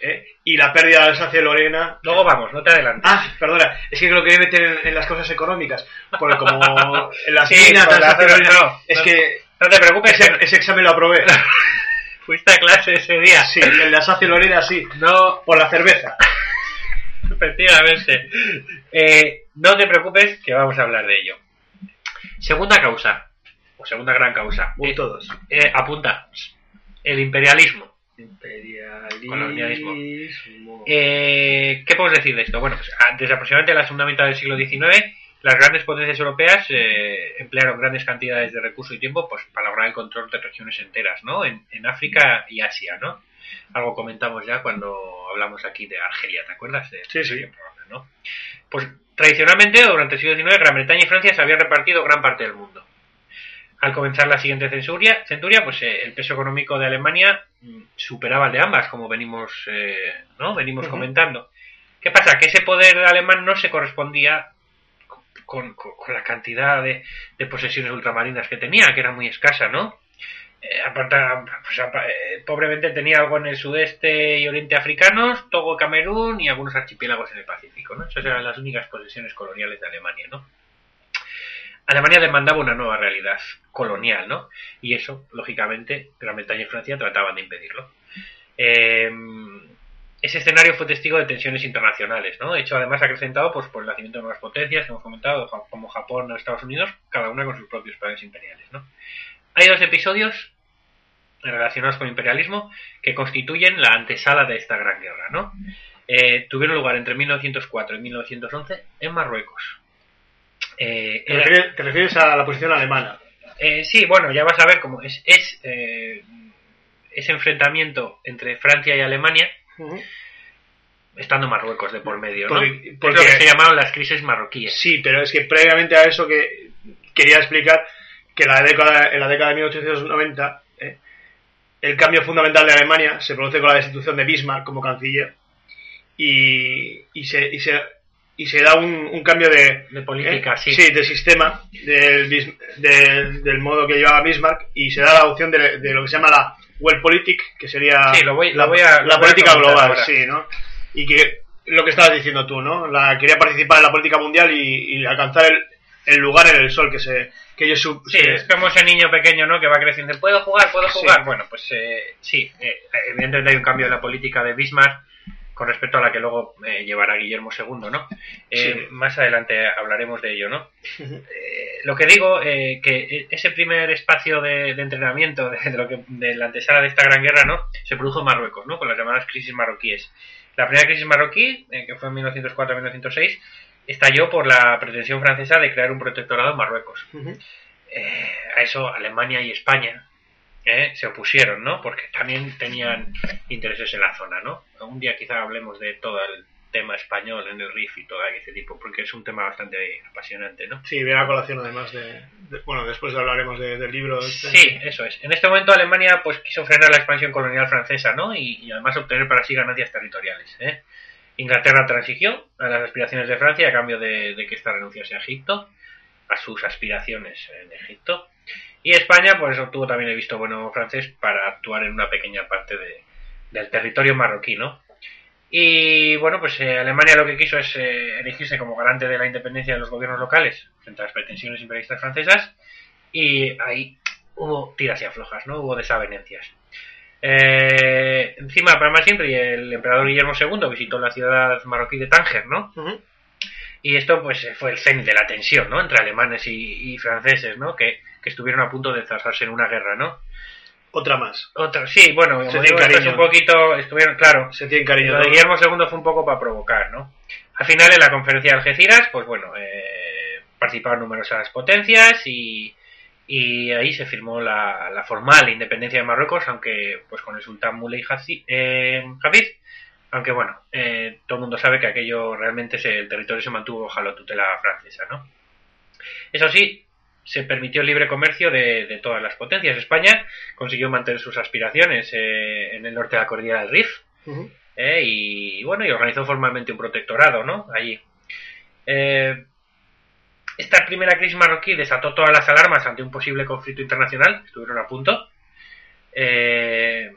eh, y la pérdida de Alsacia-Lorena. Luego vamos, no te adelantes. Ah, perdona, es que lo quería meter en, en las cosas económicas. Porque como en las Sí, minas la- Alsacia-Lorena, no, es no. que No te preocupes, ese, ese examen lo aprobé. fuiste a clase ese día. Sí, el de Alsacia-Lorena sí, No, por la cerveza. efectivamente. Eh, no te preocupes, que vamos a hablar de ello. Segunda causa, o segunda gran causa. Eh, todos. eh, apunta. El imperialismo. Colonialismo. Eh, ¿Qué podemos decir de esto? Bueno, pues, ah, desde aproximadamente la segunda mitad del siglo XIX, las grandes potencias europeas eh, emplearon grandes cantidades de recursos y tiempo pues, para lograr el control de regiones enteras, ¿no? En, en África y Asia, ¿no? Algo comentamos ya cuando hablamos aquí de Argelia, ¿te acuerdas? De, Sí, sí. programa, ¿no? Pues tradicionalmente, durante el siglo XIX, Gran Bretaña y Francia se habían repartido gran parte del mundo. Al comenzar la siguiente centuria, centuria pues eh, el peso económico de Alemania mm, superaba el de ambas, como venimos, eh, ¿no? venimos comentando. ¿Qué pasa? Que ese poder alemán no se correspondía con, con- con la cantidad de, de posesiones ultramarinas que tenía, que era muy escasa, ¿no? Eh, aparte, pues, eh, pobremente tenía algo en el sudeste y oriente africanos, Togo, Camerún y algunos archipiélagos en el Pacífico, ¿no? Esas eran las únicas posesiones coloniales de Alemania, ¿no? Alemania demandaba una nueva realidad colonial, ¿no? Y eso, lógicamente, Gran Bretaña y Francia trataban de impedirlo. Eh, ese escenario fue testigo de tensiones internacionales, ¿no? Hecho además acrecentado pues, por el nacimiento de nuevas potencias que hemos comentado, como Japón o Estados Unidos, cada una con sus propios planes imperiales, ¿no? Hay dos episodios relacionados con el imperialismo que constituyen la antesala de esta gran guerra, ¿no? Eh, tuvieron lugar entre 1904 y 1911 en Marruecos. Eh, ¿Te era- refieres, te refieres a la posición alemana? eh, sí, bueno, ya vas a ver cómo es, es eh, ese enfrentamiento entre Francia y Alemania, estando Marruecos de por medio, ¿no? Porque- Es lo que se llamaban las crisis marroquíes. Sí, pero es que previamente a eso que quería explicar que la década, en la década de 1890 eh, el cambio fundamental de Alemania se produce con la destitución de Bismarck como canciller y, y, se, y, se, y se da un, un cambio de, De política, eh, sí. de sistema del, del, modo que llevaba Bismarck y se da la opción de, de lo que se llama la Weltpolitik, que sería Sí, lo voy- la, lo voy a- lo la voy a política global, ahora. sí, ¿no? Y que lo que estabas diciendo tú, ¿no? La quería participar en la política mundial y, y alcanzar el, el lugar en el sol que se que ellos su- Sí, es como ese niño pequeño, ¿no? Que va creciendo. ¿Puedo jugar? ¿Puedo Sí. jugar? Bueno, pues eh, sí. eh, evidentemente hay un cambio en la política de Bismarck con respecto a la que luego eh, llevará Guillermo II, ¿no? Eh, Sí. Más adelante hablaremos de ello, ¿no? Eh, lo que digo, que ese primer espacio de, de entrenamiento de, de lo que, de la antesala de esta gran guerra, ¿no? Se produjo en Marruecos, ¿no? Con las llamadas crisis marroquíes. La primera crisis marroquí, que fue en 1904-1906, estalló por la pretensión francesa de crear un protectorado en Marruecos. A eso Alemania y España eh, se opusieron, ¿no? Porque también tenían intereses en la zona, ¿no? Un día quizá hablemos de todo el tema español en el RIF y todo ese tipo, porque es un tema bastante apasionante, ¿no? Sí, viene a colación además de, de- Bueno, después hablaremos de- del libro. este. Sí, eso es. En este momento Alemania pues quiso frenar la expansión colonial francesa, ¿no? Y, y además obtener para sí ganancias territoriales. ¿eh? Inglaterra transigió a las aspiraciones de Francia a cambio de, de que ésta renunciase a Egipto, a sus aspiraciones en Egipto. Y España pues obtuvo también el visto bueno francés para actuar en una pequeña parte de- del territorio marroquí, ¿no? Y bueno, pues eh, Alemania lo que quiso es eh, erigirse como garante de la independencia de los gobiernos locales frente a las pretensiones imperialistas francesas y ahí hubo tiras y aflojas, ¿no? Hubo desavenencias. Eh, encima, para más siempre, el emperador Guillermo II visitó la ciudad marroquí de Tánger, ¿no? Y esto pues fue el cenit de la tensión, ¿no? Entre alemanes y, y franceses, ¿no? Que, que estuvieron a punto de enzarzarse en una guerra, ¿no? Otra más. Otra, sí, bueno, Se digo, esto es cariño. un poquito, estuvieron, claro, Se tiene cariño. lo de. Guillermo II fue un poco para provocar, ¿no? Al final, en la conferencia de Algeciras, pues bueno, eh, participaron numerosas potencias y, y ahí se firmó la, la formal independencia de Marruecos, aunque pues con el sultán Muley eh, Hafid, aunque bueno, eh, todo el mundo sabe que aquello realmente se- el territorio se mantuvo bajo la tutela francesa, ¿no? Eso sí, se permitió el libre comercio de, de todas las potencias. España consiguió mantener sus aspiraciones eh, en el norte de la cordillera del Rif. ¿eh? y bueno, y organizó formalmente un protectorado, ¿no? Allí. Eh, esta primera crisis marroquí desató todas las alarmas ante un posible conflicto internacional, estuvieron a punto. Eh,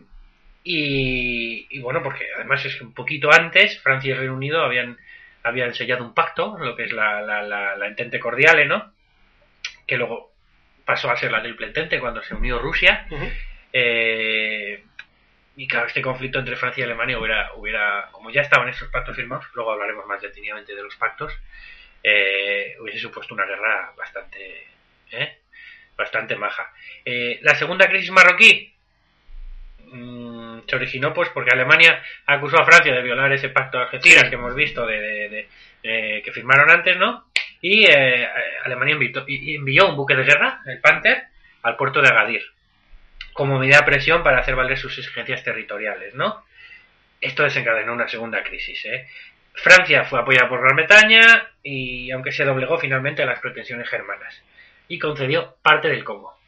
y, y bueno, porque además es que un poquito antes Francia y el Reino Unido habían, habían sellado un pacto, lo que es la, la, la, la Entente Cordiale, ¿no? Que luego pasó a ser la Triple Entente cuando se unió Rusia. Eh, y claro, este conflicto entre Francia y Alemania hubiera, hubiera como ya estaban esos pactos firmados, luego hablaremos más detenidamente de los pactos, eh, hubiese supuesto una guerra bastante, ¿eh? bastante maja. Eh, la segunda crisis marroquí mm, se originó pues porque Alemania acusó a Francia de violar ese pacto de Algeciras Sí. que hemos visto de, de- de- eh, que firmaron antes, ¿no? Y eh, Alemania invitó- envió un buque de guerra, el Panther, al puerto de Agadir como medida de presión para hacer valer sus exigencias territoriales, ¿no? Esto desencadenó una segunda crisis, ¿eh? Francia fue apoyada por Gran Bretaña y aunque se doblegó finalmente a las pretensiones germanas y concedió parte del Congo.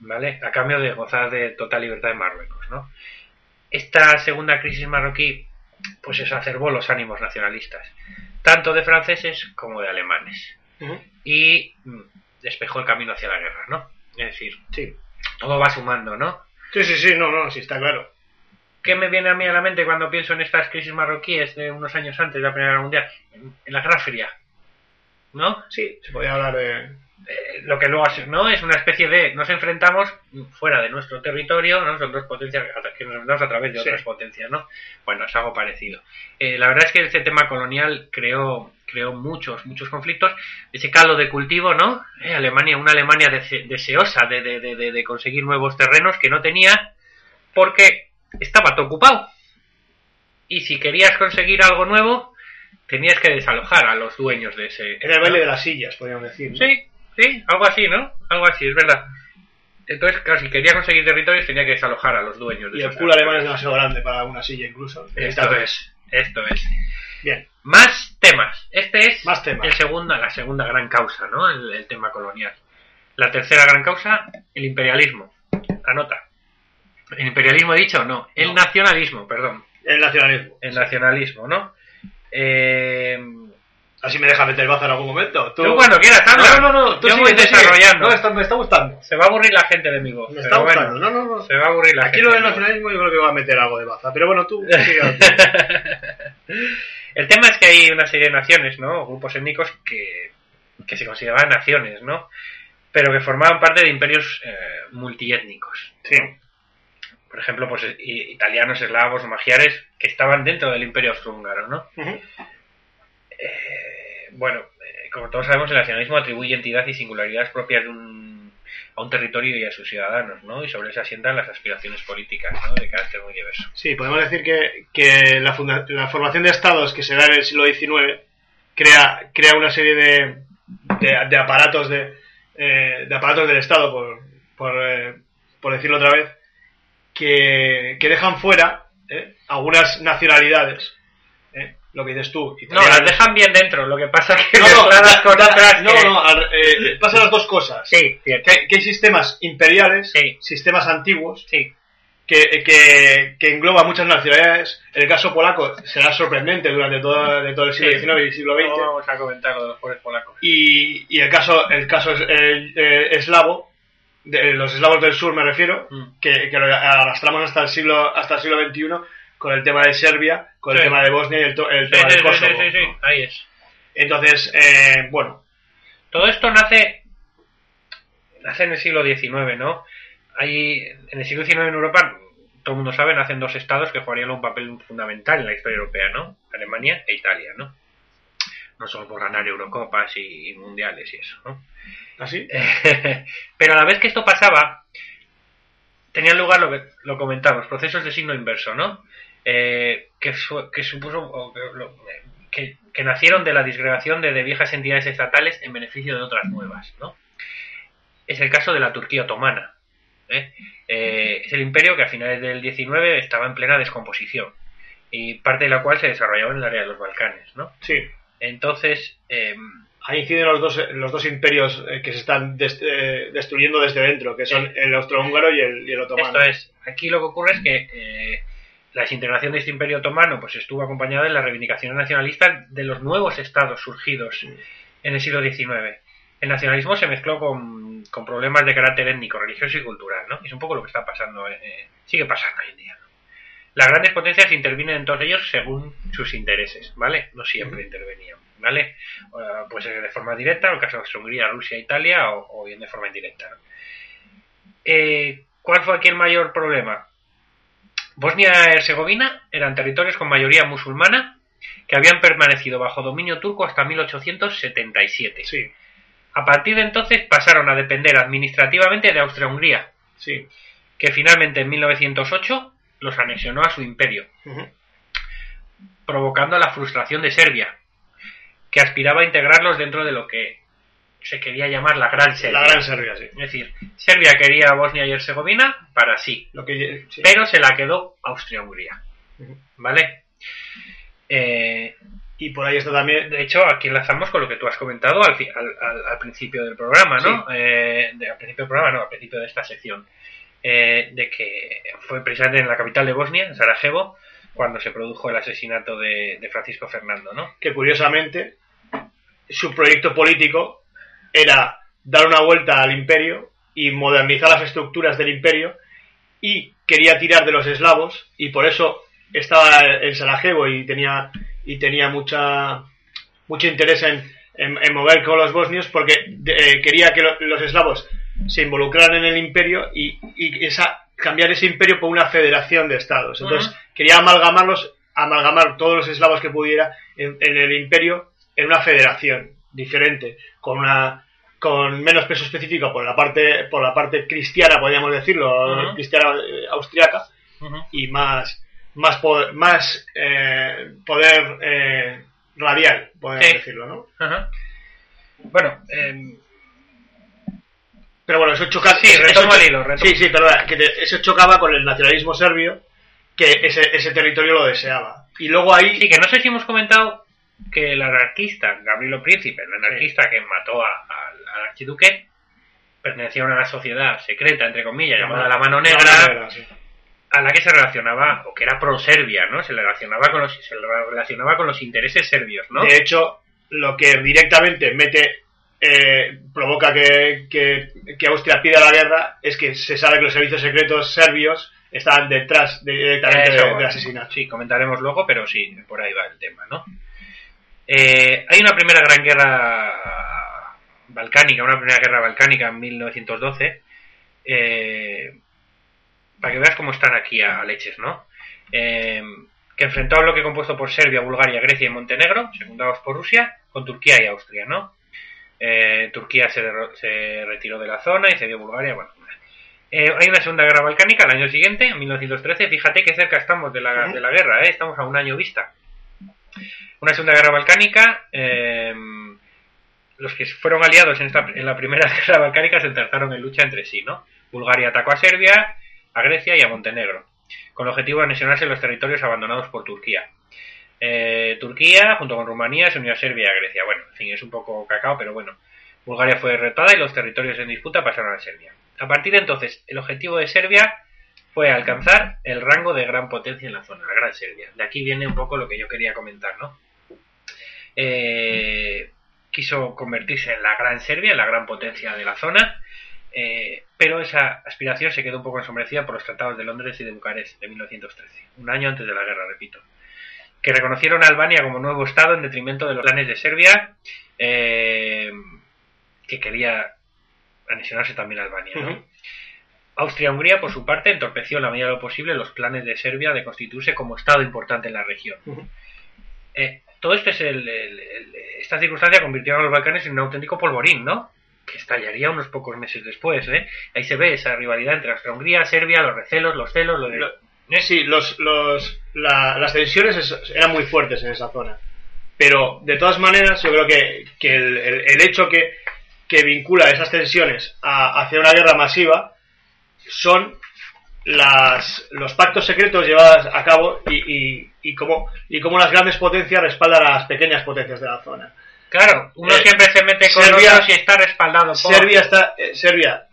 ¿vale? A cambio de gozar de total libertad en Marruecos, ¿no? Esta segunda crisis marroquí pues exacerbó los ánimos nacionalistas, tanto de franceses como de alemanes, Y mm, despejó el camino hacia la guerra, ¿no? Es decir, Sí. todo va sumando, ¿no? Sí, sí, sí, no, no, sí, está claro. ¿Qué me viene a mí a la mente cuando pienso en estas crisis marroquíes de unos años antes de la Primera Guerra Mundial? En, en la Guerra Fría. ¿No? Sí, se podía hablar de. Eh, lo que luego ¿no? es una especie de. Nos enfrentamos fuera de nuestro territorio, ¿no? Son dos potencias que nos enfrentamos a través de Sí. otras potencias, ¿no? Bueno, es algo parecido. Eh, la verdad es que este tema colonial creó, creó muchos, muchos conflictos. Ese caldo de cultivo, ¿no? Eh, Alemania, una Alemania dese- deseosa de, de- de- conseguir nuevos terrenos que no tenía porque estaba todo ocupado. Y si querías conseguir algo nuevo, tenías que desalojar a los dueños de ese. Era el baile de las sillas, podríamos decir. ¿no? Sí, sí, algo así, ¿no? Algo así, es verdad. Entonces, claro, si quería conseguir territorios tenía que desalojar a los dueños de Y el culo alemán es demasiado grande para una silla, incluso. Esto es, esto es. Bien, Más temas. Este es Más temas. el segunda, la segunda gran causa, ¿no? El, el tema colonial. La tercera gran causa, el imperialismo. Anota. ¿El imperialismo he dicho? No. El No. nacionalismo, perdón. el nacionalismo. El nacionalismo, ¿no? Eh, Así me deja meter baza en algún momento. Tú, tú cuando quieras, habla. No, no, no, tú Yo sigue, voy desarrollando. No, está- me está gustando. Se va a aburrir la gente de mi voz. Me está bueno, gustando. No, no, no. Se va a aburrir la Aquí gente. lo del nacionalismo yo creo que va a meter algo de baza. Pero bueno, tú sigue. El tema es que hay una serie de naciones, ¿no? Grupos étnicos que, que se consideraban naciones, ¿no? Pero que formaban parte de imperios eh, multiétnicos. sí. Por ejemplo, pues i- italianos, eslavos o magiares que estaban dentro del imperio austrohúngaro, ¿no? Eh, bueno, eh, como todos sabemos, el nacionalismo atribuye entidad y singularidades propias de un, a un territorio y a sus ciudadanos, ¿no? Y sobre eso se asientan las aspiraciones políticas, ¿no? De carácter muy diverso. Sí, podemos decir que, que la, funda- la formación de estados que se da en el siglo XIX, crea, crea una serie de, de, de aparatos de, eh, de aparatos del Estado, por, por, eh, por decirlo otra vez, que, que dejan fuera eh, algunas nacionalidades. Lo que dices tú. No, italianas. las dejan bien dentro, lo que pasa es que No, no, da- con da- otras no, que- no, al- eh, pasan las dos cosas. Sí. Que hay, que hay sistemas imperiales, Sí. sistemas antiguos, Sí, que, que, que engloba muchas nacionalidades. El caso polaco será sorprendente durante todo, de todo el siglo. XIX y el siglo XX. vamos a comentar lo de los pobres polacos. Y, y el caso, el caso es, eh, eh, eslavo, de los eslavos del sur me refiero, Mm. que, que lo arrastramos hasta el siglo hasta el siglo XXI con el tema de Serbia, con el tema de Bosnia y el, to- el Sí, tema sí, de sí, Kosovo. sí, sí, sí, ahí es. Entonces, eh, bueno, Todo esto nace, nace en el siglo XIX, ¿no? Hay, en el siglo XIX en Europa, todo el mundo sabe, nacen dos estados que jugarían un papel fundamental en la historia europea, ¿no? Alemania e Italia, ¿no? No solo por ganar Eurocopas y, y mundiales y eso, ¿no? así. Pero a la vez que esto pasaba, tenían lugar lo que lo comentamos, procesos de signo inverso, ¿no? Eh, que, su- que supuso o que, lo- que- que nacieron de la disgregación de, de viejas entidades estatales en beneficio de otras nuevas, ¿no? Es el caso de la Turquía otomana. ¿eh? Eh, es el imperio que a finales del 19 estaba en plena descomposición y parte de la cual se desarrollaba en el área de los Balcanes, ¿no? Sí. Entonces, em, Ahí inciden los dos, los dos imperios eh, que se están des- eh, destruyendo desde dentro, que son el austrohúngaro y el, y el otomano. Esto es, aquí lo que ocurre es que eh, la desintegración de este imperio otomano pues estuvo acompañada de las reivindicaciones nacionalistas de los nuevos estados surgidos en el siglo XIX. El nacionalismo se mezcló con, con problemas de carácter étnico, religioso y cultural, ¿no? Es un poco lo que está pasando, eh, eh, sigue pasando hoy en día. ¿no? Las grandes potencias intervienen en todos ellos según sus intereses, ¿vale? No siempre intervenían, ¿vale? Pues de forma directa, en el caso de Austria-Hungría, Rusia, Italia, o, o bien de forma indirecta, ¿no? Eh, ¿Cuál fue aquí el mayor problema? Bosnia y Herzegovina eran territorios con mayoría musulmana que habían permanecido bajo dominio turco hasta 1877. Sí, A partir de entonces pasaron a depender administrativamente de Austria-Hungría, sí. que finalmente en 1908 los anexionó a su imperio, provocando la frustración de Serbia, que aspiraba a integrarlos dentro de lo que se quería llamar la Gran Serbia. La Gran Serbia, sí. Es decir, Serbia quería Bosnia y Herzegovina para sí, Lo que, sí. pero se la quedó Austria-Hungría. ¿Vale? Eh, Y por ahí está también. de hecho, aquí enlazamos con lo que tú has comentado al, principio del programa, ¿no? Eh, de- al principio del programa, no, al principio de esta sección. Eh, de que fue precisamente en la capital de Bosnia, en Sarajevo, cuando se produjo el asesinato de, de Francisco Fernando, ¿no? que curiosamente su proyecto político era dar una vuelta al imperio y modernizar las estructuras del imperio y quería tirar de los eslavos y por eso estaba en Sarajevo y tenía y tenía mucha mucho interés en, en- en mover con los bosnios porque eh, quería que lo- los eslavos se involucraran en el imperio y, y esa cambiar ese imperio por una federación de estados. Entonces quería amalgamarlos amalgamar todos los eslavos que pudiera en, en el imperio en una federación diferente con una con menos peso específico por la parte por la parte cristiana podríamos decirlo cristiana eh, austriaca y más más poder, más eh, poder eh, radial Sí. decirlo no. Bueno, em, pero bueno eso chocaba Sí, retomo el hilo, sí sí que te- eso chocaba con el nacionalismo serbio que ese, ese territorio lo deseaba. Y luego ahí sí, que no sé si hemos comentado que el anarquista, Gabrielo Príncipe, el anarquista que mató a- a- al archiduque, pertenecía a una sociedad secreta, entre comillas, llamada La Mano Negra, La Mano Negra, sí. a la que se relacionaba, o que era pro-Serbia, ¿no? Se le relacionaba con los, se relacionaba con los intereses serbios, ¿no? De hecho, lo que directamente mete, eh, provoca que, que, que Austria pida la guerra es que se sabe que los servicios secretos serbios estaban detrás de- directamente de- asesinato. Sí, comentaremos luego, pero sí, por ahí va el tema, ¿no? Eh, hay una primera gran guerra balcánica, una primera guerra balcánica en 1912, eh, para que veas cómo están aquí a, a leches, ¿no? Eh, que enfrentó al bloque compuesto por Serbia, Bulgaria, Grecia y Montenegro, secundados por Rusia, con Turquía y Austria, ¿no? Eh, Turquía se, se retiró de la zona y se dio Bulgaria, bueno. Eh, hay una segunda guerra balcánica el año siguiente, en 1913. Fíjate que cerca estamos de la, de la guerra, ¿eh? estamos a un año vista. Una segunda guerra balcánica, eh, los que fueron aliados en, esta, en la primera guerra balcánica se trataron en lucha entre sí, ¿no? Bulgaria atacó a Serbia, a Grecia y a Montenegro, con el objetivo de anexionarse los territorios abandonados por Turquía. Eh, Turquía, junto con Rumanía, se unió a Serbia y a Grecia. Bueno, en fin, es un poco cacao, pero bueno. Bulgaria fue derrotada y los territorios en disputa pasaron a Serbia. A partir de entonces, el objetivo de Serbia fue alcanzar el rango de gran potencia en la zona, la Gran Serbia. De aquí viene un poco lo que yo quería comentar, ¿no? Eh, quiso convertirse en la Gran Serbia, en la gran potencia de la zona, eh, pero esa aspiración se quedó un poco ensombrecida por los tratados de Londres y de Bucarest de 1913, un año antes de la guerra, repito, que reconocieron a Albania como nuevo Estado en detrimento de los planes de Serbia, eh, que quería anexionarse también a Albania. ¿no? Austria-Hungría, por su parte, entorpeció en la medida de lo posible los planes de Serbia de constituirse como Estado importante en la región. Eh, todo esto es el, esta circunstancia convirtió a los Balcanes en un auténtico polvorín, ¿no? Que estallaría unos pocos meses después, ¿eh? Ahí se ve esa rivalidad entre Austria-Hungría, Serbia, los recelos, los celos, lo de... Lo- Sí, los, los, la- las tensiones es- eran muy fuertes en esa zona. Pero, de todas maneras, yo creo que, que el- el hecho que, que vincula esas tensiones a- hacia una guerra masiva son las, los pactos secretos llevados a cabo y, y, y, cómo, y cómo las grandes potencias respaldan a las pequeñas potencias de la zona. Claro, uno Eh, siempre se mete con Serbia- otros y está respaldado por... Serbia está, eh, Serbia,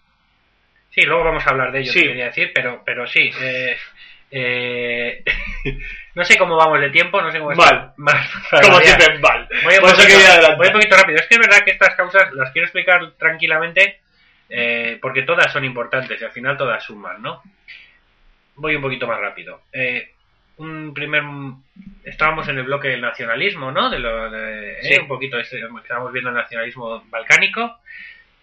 Sí, luego vamos a hablar de ello, Sí. quería decir, pero, pero sí. eh, eh, no sé cómo vamos de tiempo, no sé cómo Mal. Mal, como siempre, mal. Voy voy un poquito rápido. Es que es verdad que estas causas las quiero explicar tranquilamente eh, porque todas son importantes y al final todas suman, ¿no? Voy un poquito más rápido. Eh, un primer estábamos en el bloque del nacionalismo, ¿no? De lo de, eh, Sí. un poquito este- estábamos viendo el nacionalismo balcánico,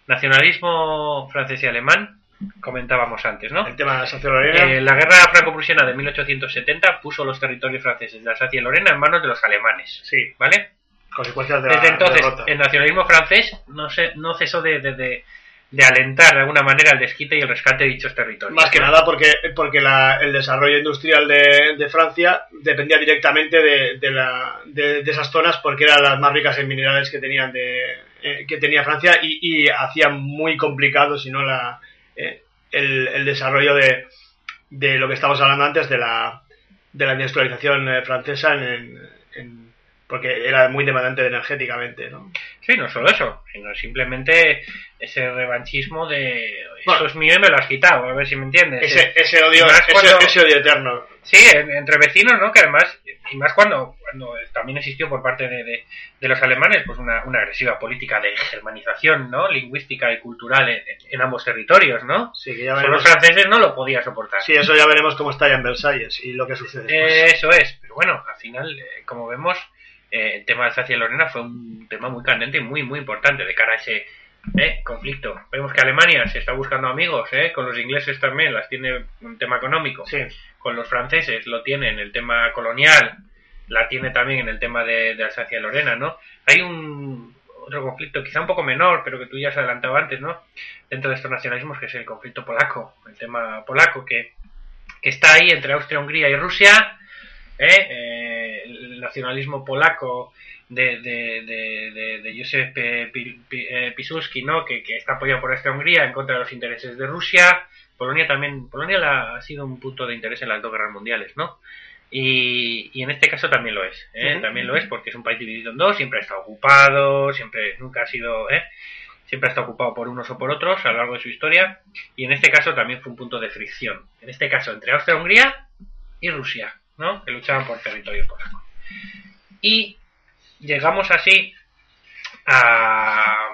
nacionalismo francés y alemán, comentábamos antes, ¿no? El tema de la Sancia-Lorena. Eh, la guerra franco-prusiana de 1870 puso los territorios franceses de Alsacia y Lorena en manos de los alemanes, sí, ¿vale? consecuencias de la Desde entonces, derrota. el nacionalismo francés no, se, no cesó de, de, de- de alentar de alguna manera el desquite y el rescate de dichos territorios. Más que nada porque, porque la- el desarrollo industrial de, de Francia dependía directamente de, de la- de- esas zonas porque eran las más ricas en minerales que tenían de, eh, que tenía Francia y, y hacía muy complicado, si no, la, eh, el, el desarrollo de, de lo que estamos hablando antes de la, de la industrialización eh, francesa en- en- porque era muy demandante energéticamente, ¿no? Sí, no solo eso, sino simplemente ese revanchismo de eso Bueno. es mío y me lo has quitado, a ver si me entiendes. Ese, ese odio, ese, odio eterno. Sí, en- entre vecinos, ¿no? Que además, y más cuando, cuando también existió por parte de, de- de los alemanes, pues una, una agresiva política de germanización, ¿no? Lingüística y cultural en, en ambos territorios, ¿no? Sí, que ya veremos. los franceses no lo podían soportar. Sí, eso ya veremos cómo está ya en Versalles y lo que sucede después. Eso es, pero bueno, al final, eh, como vemos, eh, el tema de Alsacia y Lorena fue un tema muy candente y muy, muy importante de cara a ese eh, conflicto. Vemos que Alemania se está buscando amigos, eh, con los ingleses también las tiene un tema económico, Sí, con los franceses lo tiene en el tema colonial, la tiene también en el tema de, de Alsacia y Lorena, ¿no? Hay un otro conflicto quizá un poco menor, pero que tú ya has adelantado antes, ¿no? Dentro de estos nacionalismos, que es el conflicto polaco, el tema polaco, que, que está ahí entre Austria, Hungría y Rusia, ¿eh? Eh, el nacionalismo polaco de, de, de, de, de Józef Pi- eh, Piłsudski, ¿no? Que, que está apoyado por Austria-Hungría en contra de los intereses de Rusia. Polonia también, Polonia la- ha sido un punto de interés en las dos guerras mundiales, ¿no? Y, y en este caso también lo es, ¿eh? También lo es porque es un país dividido en dos, siempre ha estado ocupado, siempre, nunca ha sido, ¿eh? siempre ha estado ocupado por unos o por otros a lo largo de su historia, y en este caso también fue un punto de fricción, en este caso entre Austria-Hungría y Rusia, ¿no? que luchaban por territorio polaco. Y llegamos así a,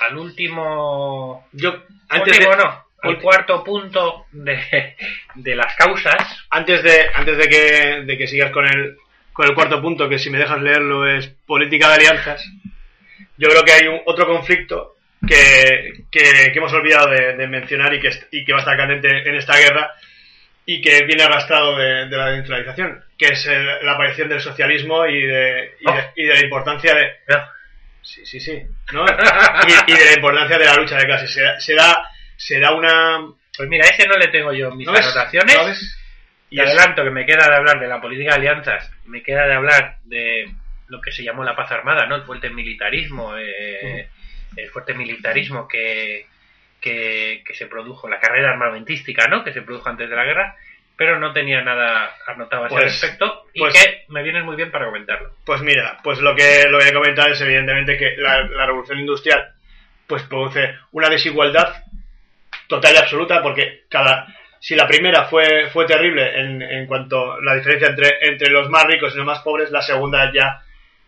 al último yo antes último de, no, al cuarto punto de, de las causas. antes de antes de que, de que sigas con el con el cuarto punto, que si me dejas leerlo es política de alianzas, yo creo que hay un, otro conflicto que, que, que hemos olvidado de, de mencionar y que, y que va a estar candente en esta guerra y que viene arrastrado de, de la neutralización, que es el- la aparición del socialismo y de, y de, y de la importancia de, Sí, sí, sí. ¿no? Y, y de la importancia de la lucha de clases. Se da, se da, se da una... Pues mira, ese no le tengo yo mis ¿No anotaciones. ¿No? Y adelanto que me queda de hablar de la política de alianzas, me queda de hablar de lo que se llamó la paz armada, ¿no? El fuerte militarismo, eh, el fuerte militarismo que, que, que se produjo, la carrera armamentística, ¿no? Que se produjo antes de la guerra, pero no tenía nada anotado a ese Pues- respecto y pues- que me viene muy bien para comentarlo. Pues mira, pues lo que lo que he comentado es evidentemente que la, la revolución industrial pues produce una desigualdad total y absoluta porque cada si la primera fue fue terrible en, en cuanto a la diferencia entre entre los más ricos y los más pobres, la segunda ya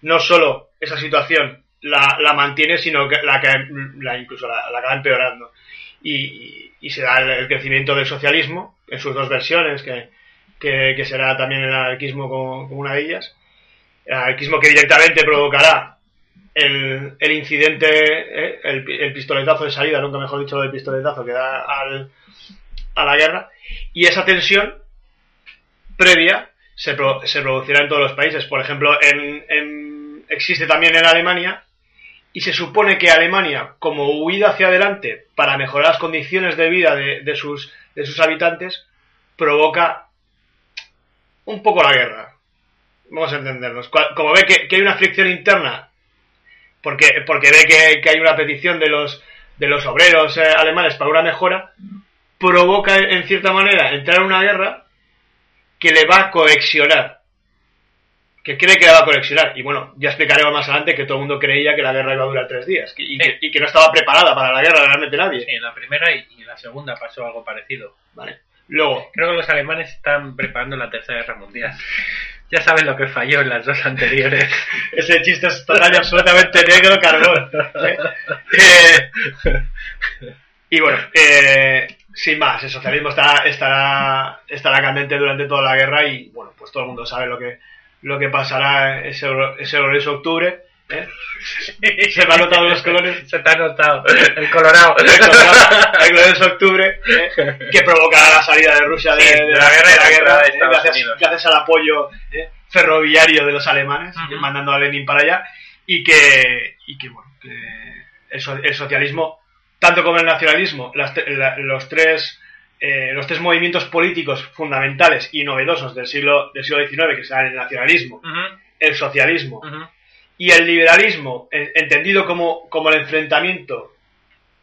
no solo esa situación la, la mantiene, sino que la que la incluso la, la acaba empeorando. Y, y- se el, crecimiento del socialismo en sus dos versiones, que, que, será también el anarquismo como, una de ellas. El anarquismo que directamente provocará el, el incidente, eh, el pistoletazo de salida, nunca mejor dicho lo del pistoletazo que da al, a la guerra. Y esa tensión previa se, pro- se producirá en todos los países. Por ejemplo, en, en- existe también en Alemania y se supone que Alemania, como huida hacia adelante para mejorar las condiciones de vida de, sus, de sus habitantes, provoca un poco la guerra. Vamos a entendernos. Como ve que, que hay una fricción interna, porque, porque ve que, que hay una petición de los, de los obreros eh, alemanes para una mejora, provoca en cierta manera entrar en una guerra que le va a coexionar. Que cree que la va a coexionar. Y bueno, ya explicaremos más adelante que todo el mundo creía que la guerra iba a durar tres días. y, que, y que no estaba preparada para la guerra realmente nadie. Sí, en la primera y, y en la segunda pasó algo parecido. Vale. Luego, Creo que los alemanes están preparando la tercera guerra mundial. Ya saben lo que falló en las dos anteriores. ese chiste es total y absolutamente negro carbón. ¿eh? Eh, y bueno, eh, sin más, el socialismo estará, estará, estará candente durante toda la guerra y bueno, pues todo el mundo sabe lo que, lo que pasará ese, ese glorioso octubre. ¿eh? Se me han notado los colores. Se te ha notado. El colorado. El colorado- el glorioso octubre ¿eh? que provocará la salida de Rusia de, Sí, de de la guerra y la entrada de ¿eh? Estados gracias, Unidos. gracias al apoyo ¿eh? ferroviario de los alemanes mandando a Lenin para allá y que, y que bueno que el, el socialismo tanto como el nacionalismo las los tres eh, los tres movimientos políticos fundamentales y novedosos del siglo del siglo XIX que serán el nacionalismo el socialismo y el liberalismo, en- entendido como, como el enfrentamiento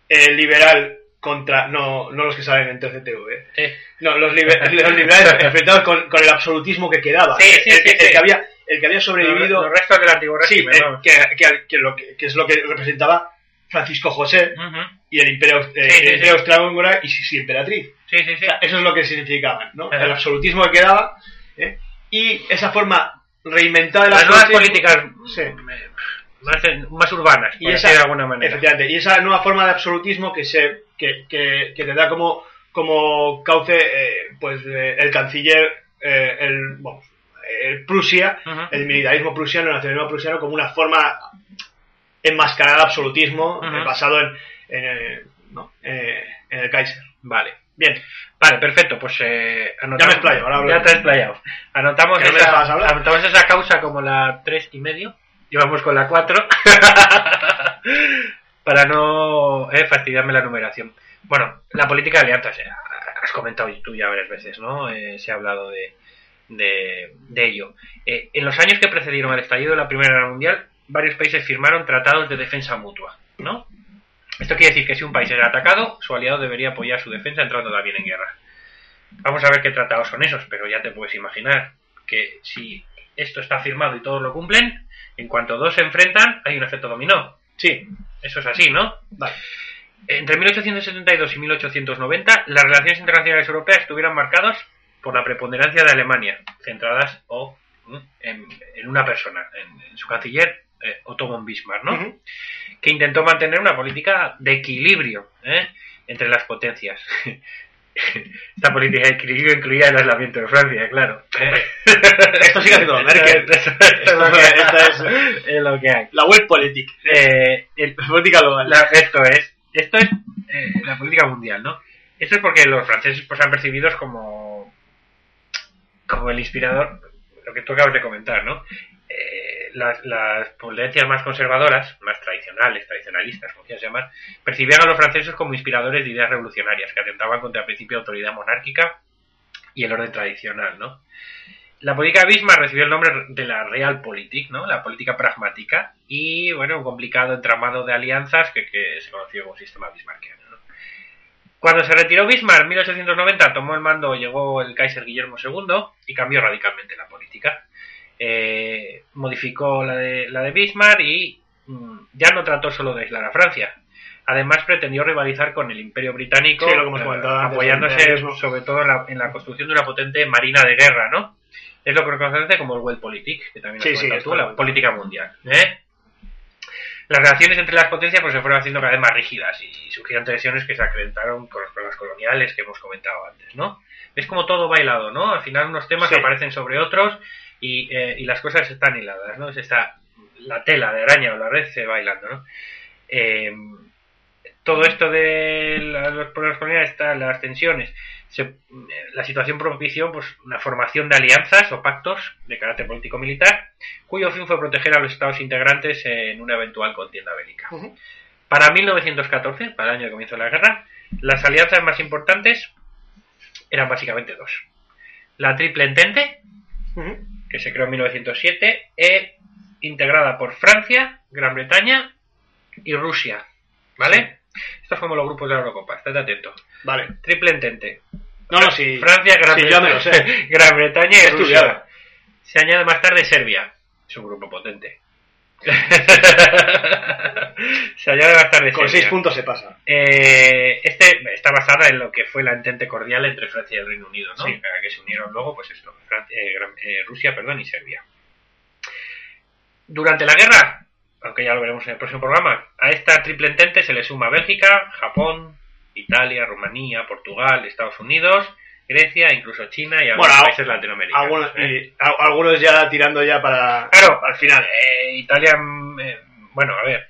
eh, liberal contra, no, no los que salen en TCTV, ¿eh? No, los, liber- los liberales enfrentados con, con el absolutismo que quedaba, Sí, sí, el, sí, el- el sí. que había, el que había sobrevivido, Los, restos del antiguo régimen. eh, vamos. que, que- que lo que, es lo que representaba Francisco José y el imperio, eh, el imperio y Sisi emperatriz. Sí, sí, sí. O sea, eso es lo que significaban, ¿no? El absolutismo que quedaba ¿eh? y esa forma reinventada del Las nuevas políticas Sí. más, más urbanas, por y esa, de alguna manera. efectivamente, y esa nueva forma de absolutismo que se que, que, que te da como como cauce eh, pues eh, el canciller eh, el vamos, el Prusia el militarismo prusiano el nacionalismo prusiano como una forma enmascarada de absolutismo basado en en, eh, ¿no? En el Kaiser Vale. Bien Vale, perfecto, pues eh, anotamos. Ya me he explayado, ahora hablo. Ya te has explayado. Anotamos, no esa, anotamos esa causa como la tres y medio. Y vamos con la 4. Para no eh, fastidiarme la numeración. Bueno, la política de alianzas, eh, has comentado tú ya varias veces, ¿no? Eh, se ha hablado de, de, de ello. Eh, en los años que precedieron al estallido de la Primera Guerra Mundial, varios países firmaron tratados de defensa mutua, ¿no? Esto quiere decir que si un país era atacado, su aliado debería apoyar su defensa entrando también en guerra. Vamos a ver qué tratados son esos, pero ya te puedes imaginar que si esto está firmado y todos lo cumplen, en cuanto dos se enfrentan, hay un efecto dominó. sí Eso es así, ¿no? vale Entre 1872 y 1890, las relaciones internacionales europeas estuvieron marcadas por la preponderancia de Alemania, centradas o mm, en, en una persona, en, en su canciller eh, Otto von Bismarck, ¿no? Que intentó mantener una política de equilibrio ¿eh? entre las potencias. Esta política de equilibrio incluía el aislamiento de Francia, claro. ¿eh? Esto sigue haciendo Merkel. Esto- esto es lo que- Esto es- es lo que hay. la web politic Eh, el- política global la- esto es, esto es eh, la política mundial, ¿no? Esto es porque los franceses pues han percibidos como como el inspirador, lo que tú acabas de comentar, ¿no? Eh, las, las potencias más conservadoras, más tradicionales, tradicionalistas, como quieras llamar, percibían a los franceses como inspiradores de ideas revolucionarias que atentaban contra el principio de autoridad monárquica y el orden tradicional, ¿no? La política de Bismarck recibió el nombre de la Realpolitik, ¿no? La política pragmática y, bueno, un complicado entramado de alianzas que, que se conoció como sistema bismarckiano, ¿no? Cuando se retiró Bismarck en 1890, tomó el mando, llegó el Kaiser Guillermo II y cambió radicalmente la política. Eh, modificó la de, la de Bismarck y mm, ya no trató solo de aislar a Francia. Además pretendió rivalizar con el Imperio Británico, Sí, lo que hemos eh, comentado apoyándose sobre todo en la, en la construcción de una potente marina de guerra, ¿no? Es lo que conoce como el World Politik, que también Sí, sí, tú, la política mundial. ¿eh? Las relaciones entre las potencias pues, se fueron haciendo cada vez más rígidas y surgieron tensiones que se acreditaron con los problemas coloniales que hemos comentado antes, ¿no? Es como todo bailado, ¿no? Al final unos temas Sí. aparecen sobre otros y, eh, y las cosas están hiladas, ¿no? Es esta, la tela de araña o la red se va bailando, ¿no? Eh, todo esto de los problemas coloniales, está- las tensiones, se- la situación propició pues, una formación de alianzas o pactos de carácter político-militar, cuyo fin fue proteger a los estados integrantes en una eventual contienda bélica. Ujú. Para 1914, para el año de comienzo de la guerra, las alianzas más importantes eran básicamente dos. La Triple Entente. Que se creó en 1907, e integrada por Francia, Gran Bretaña y Rusia. ¿Vale? Estos como los grupos de la Eurocopa, estate atento. Vale. Triple Entente. No, no, sí. Francia, Gran, sí, lo sé. Gran Bretaña y. Rusia. Se añade más tarde Serbia. Es un grupo potente. se tarde Con seis puntos se pasa. Eh, este está basada en lo que fue la entente cordial entre Francia y el Reino Unido, ¿no? Sí. Que se unieron luego, pues esto, Francia- eh, eh, Rusia, perdón, y Serbia. Durante la guerra, aunque ya lo veremos en el próximo programa, a esta triple entente se le suma Bélgica, Japón, Italia, Rumanía, Portugal, Estados Unidos, Grecia, incluso China y algunos Bueno, países latinoamericanos. Algunos, ¿eh? y algunos ya tirando ya para. Claro, al final. eh, Italia, mm, eh, bueno, a ver.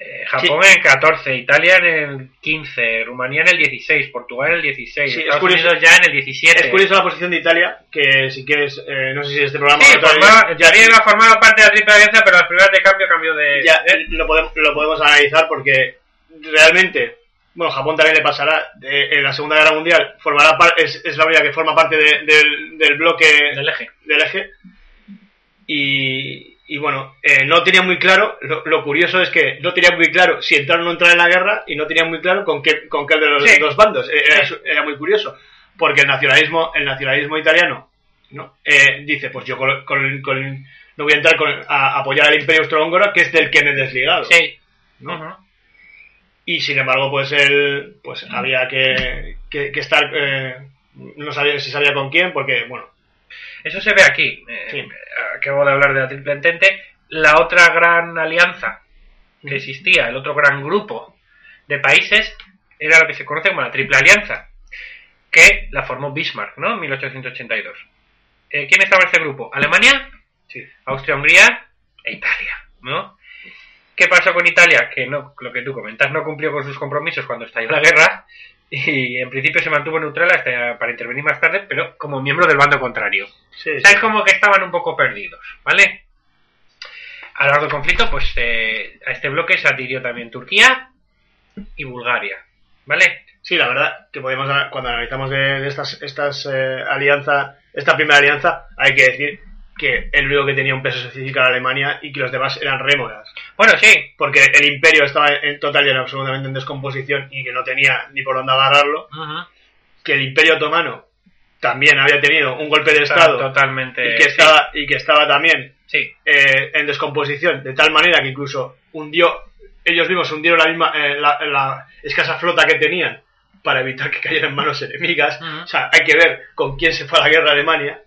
eh, Japón en el 14, Italia en el 15, Rumanía en el 16, Portugal en el 16, Sí, es Estados curioso- Unidos ya en el 17. Es curiosa la posición de Italia, que si quieres, eh, no sé si este programa Sí, formaba, ya, Italia iba a formar parte de la triple alianza, pero las primeras de cambio cambió de. ya, ¿eh? lo, podemos, lo podemos analizar porque realmente, bueno, Japón también le pasará. en la Segunda Guerra Mundial formará par- es, es la única que forma parte de- del, del bloque del eje. del eje. Y, y bueno, eh, no tenía muy claro, lo, lo curioso es que no tenía muy claro si entrar o no entrar en la guerra y no tenía muy claro con qué, con qué de los Sí. dos bandos. Eh, Era, Sí. era muy curioso, porque el nacionalismo, el nacionalismo italiano ¿no? Eh, dice, pues yo con, con- con- no voy a entrar con- a apoyar al imperio austrohúngaro, que es del que me he desligado. Sí. ¿no? Ujú. Y sin embargo, pues él, pues había que, que, que estar, eh, no sabía si sabía con quién, porque, bueno, Eso se ve aquí. Eh, Sí. Acabo de hablar de la triple entente. La otra gran alianza que existía, el otro gran grupo de países, era lo que se conoce como la Triple Alianza, que la formó Bismarck, ¿no? En 1882. Eh, ¿Quién estaba en este grupo? Alemania, sí. Austria-Hungría e Italia, ¿no? ¿Qué pasó con Italia? Que no, lo que tú comentas, no cumplió con sus compromisos cuando estalló la guerra y en principio se mantuvo neutral hasta para intervenir más tarde, pero como miembro del bando contrario. Sí, O sea, sí. es como que estaban un poco perdidos, ¿vale? A lo largo del conflicto, pues eh, a este bloque se adhirió también Turquía y Bulgaria, ¿vale? Sí, la verdad que podemos, cuando analizamos de, de estas, estas eh, alianzas, esta primera alianza, hay que decir que el único que tenía un peso específico era Alemania y que los demás eran rémoras. Bueno, sí, Porque el imperio estaba en total y en absolutamente en descomposición y que no tenía ni por dónde agarrarlo. Que el imperio otomano también había tenido un golpe de está estado totalmente... y, que sí, estaba, y que estaba también sí, eh, en descomposición, de tal manera que incluso hundió, ellos mismos hundieron la misma, eh, la, la escasa flota que tenían para evitar que cayeran en manos enemigas. O sea, hay que ver con quién se fue a la guerra Alemania.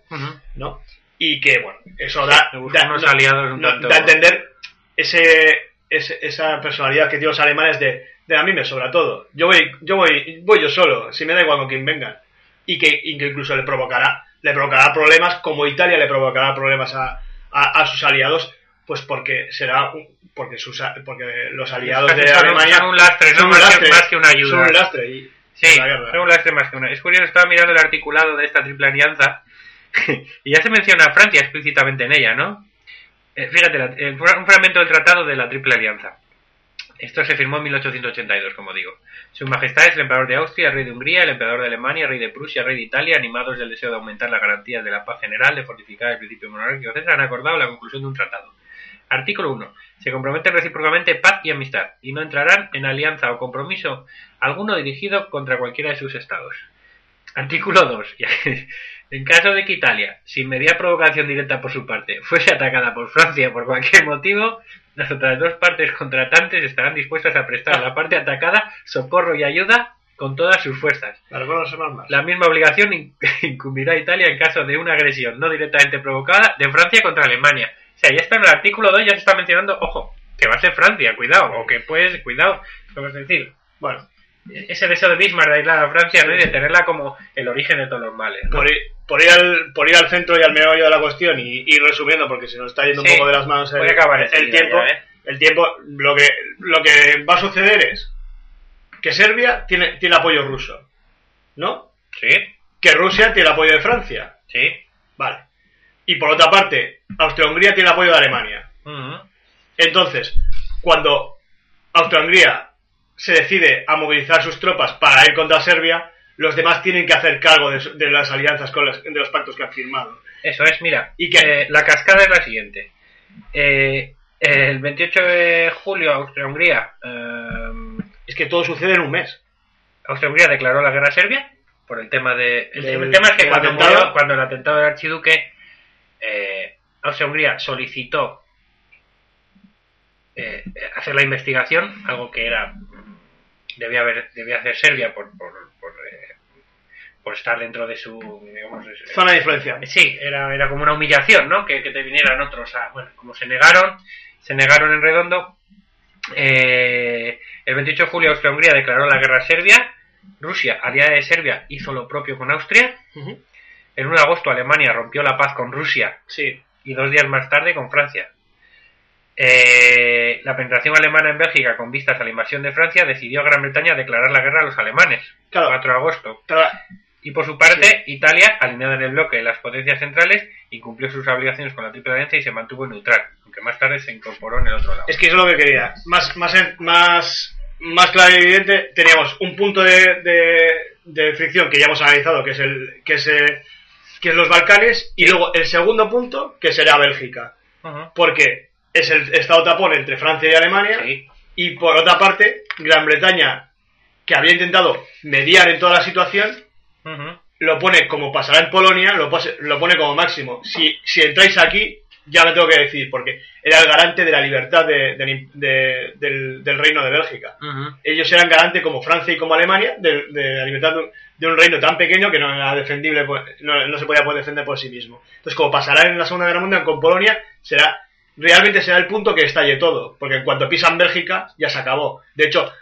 ¿no? Y que, bueno, eso da, da, unos no- aliados un tanto- da a entender ese, ese- esa personalidad que tienen los alemanes de, de a mí me sobra todo. Yo voy, yo voy, voy yo solo, si me da igual con quien venga. Y que, y que incluso le provocará, le provocará problemas, como Italia le provocará problemas a, a, a sus aliados, pues porque será un- porque sus porque los aliados de Alemania son un lastre, no son un más que- lastre, más que una ayuda. Son un lastre y Sí, son un lastre más que una. Es curioso, estaba mirando el articulado de esta triple alianza y ya se menciona a Francia explícitamente en ella, ¿no? Eh, fíjate, un fragmento del tratado de la triple alianza. Esto se firmó en 1882, como digo. Su majestad es el emperador de Austria, rey de Hungría, el emperador de Alemania, rey de Prusia, rey de Italia, animados del deseo de aumentar las garantías de la paz general, de fortificar el principio monárquico, etc., han acordado la conclusión de un tratado. Artículo 1. Se comprometen recíprocamente paz y amistad, y no entrarán en alianza o compromiso alguno dirigido contra cualquiera de sus estados. Artículo 2. En caso de que Italia, sin media provocación directa por su parte, fuese atacada por Francia por cualquier motivo, las otras dos partes contratantes estarán dispuestas a prestar a la parte atacada socorro y ayuda con todas sus fuerzas. La misma obligación in- incumbirá a Italia en caso de una agresión no directamente provocada de Francia contra Alemania. O sea, ya está en el artículo 2, ya se está mencionando, ojo, que va a ser Francia, cuidado, o que puedes, cuidado, vamos a decir, Bueno, ese deseo de Bismarck de aislar a Francia ¿no? y de tenerla como el origen de todos los males. ¿no? por ir, por ir, al, por ir al centro y al meollo de la cuestión y ir resumiendo, porque se nos está yendo Sí, un poco de las manos el, acabar el tiempo. ya, ¿eh? El tiempo, lo que, lo que va a suceder es que Serbia tiene, tiene apoyo ruso, ¿no? Sí, Que Rusia tiene apoyo de Francia, sí. vale. Y por otra parte, Austria-Hungría tiene apoyo de Alemania. Entonces, cuando Austria-Hungría se decide a movilizar sus tropas para ir contra Serbia, los demás tienen que hacer cargo de, de las alianzas con las- de los pactos que han firmado. Eso es, mira. ¿Y qué? eh, la cascada es la siguiente. Eh, el 28 de julio, Austria-Hungría. eh, Es que todo sucede en un mes. Austria-Hungría declaró la guerra a Serbia por el tema de. El, tema es que cuando, atentado. murió- cuando el atentado del archiduque, eh, Austria-Hungría solicitó eh, hacer la investigación, algo que era debía haber debía hacer Serbia por por, por, eh, por estar dentro de su digamos, Zona de influencia. Sí, era, era como una humillación, ¿no? Que, que te vinieran otros a... Bueno, como se negaron, se negaron en redondo. eh, el 28 de julio Austria-Hungría declaró la guerra a Serbia. Rusia, aliada de Serbia, hizo lo propio con Austria. El 1 de agosto Alemania rompió la paz con Rusia Sí. y dos días más tarde con Francia. Eh, la penetración alemana en Bélgica con vistas a la invasión de Francia decidió Gran Bretaña declarar la guerra a los alemanes. Claro. 4 de agosto. Y por su parte, Italia, alineada en el bloque de las potencias centrales, incumplió sus obligaciones con la Triple Alianza y se mantuvo neutral, aunque más tarde se incorporó en el otro lado. es que eso es lo que quería. Más, más, más, más claro y evidente, teníamos un punto de, de, de fricción que ya hemos analizado, que es el que es, eh, que es los Balcanes, y luego el segundo punto, que será Bélgica. Porque es el estado tapón entre Francia y Alemania, Sí. y por otra parte, Gran Bretaña, que había intentado mediar en toda la situación, lo pone como pasará en Polonia, lo, pose- lo pone como máximo. Si, si entráis aquí, ya me tengo que decir, porque era el garante de la libertad de- del- de- del, del reino de Bélgica. Ellos eran garante como Francia y como Alemania de, de la libertad de un, reino tan pequeño que no era defendible, por- no, no se podía poder defender por sí mismo. Entonces, como pasará en la Segunda Guerra Mundial con Polonia, será realmente será el punto que estalle todo, porque en cuanto pisan Bélgica, ya se acabó. De hecho,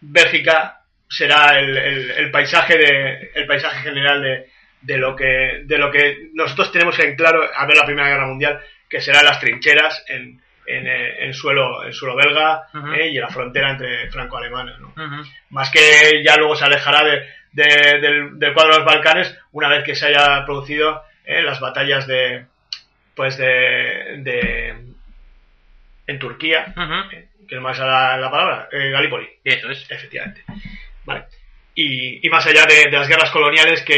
Bélgica será el, el- el paisaje de el paisaje general de, de lo que de lo que nosotros tenemos en claro a ver la Primera Guerra Mundial, que serán las trincheras en, en, eh, en suelo en suelo belga eh, y en la frontera entre franco-alemana. ¿no? Más que ya luego se alejará de- de- del, del cuadro de los Balcanes una vez que se haya producido eh, las batallas de pues de, de en Turquía, que no más la, la palabra, eh, Galípoli, eso es. efectivamente. Vale. Y, y más allá de, de las guerras coloniales que,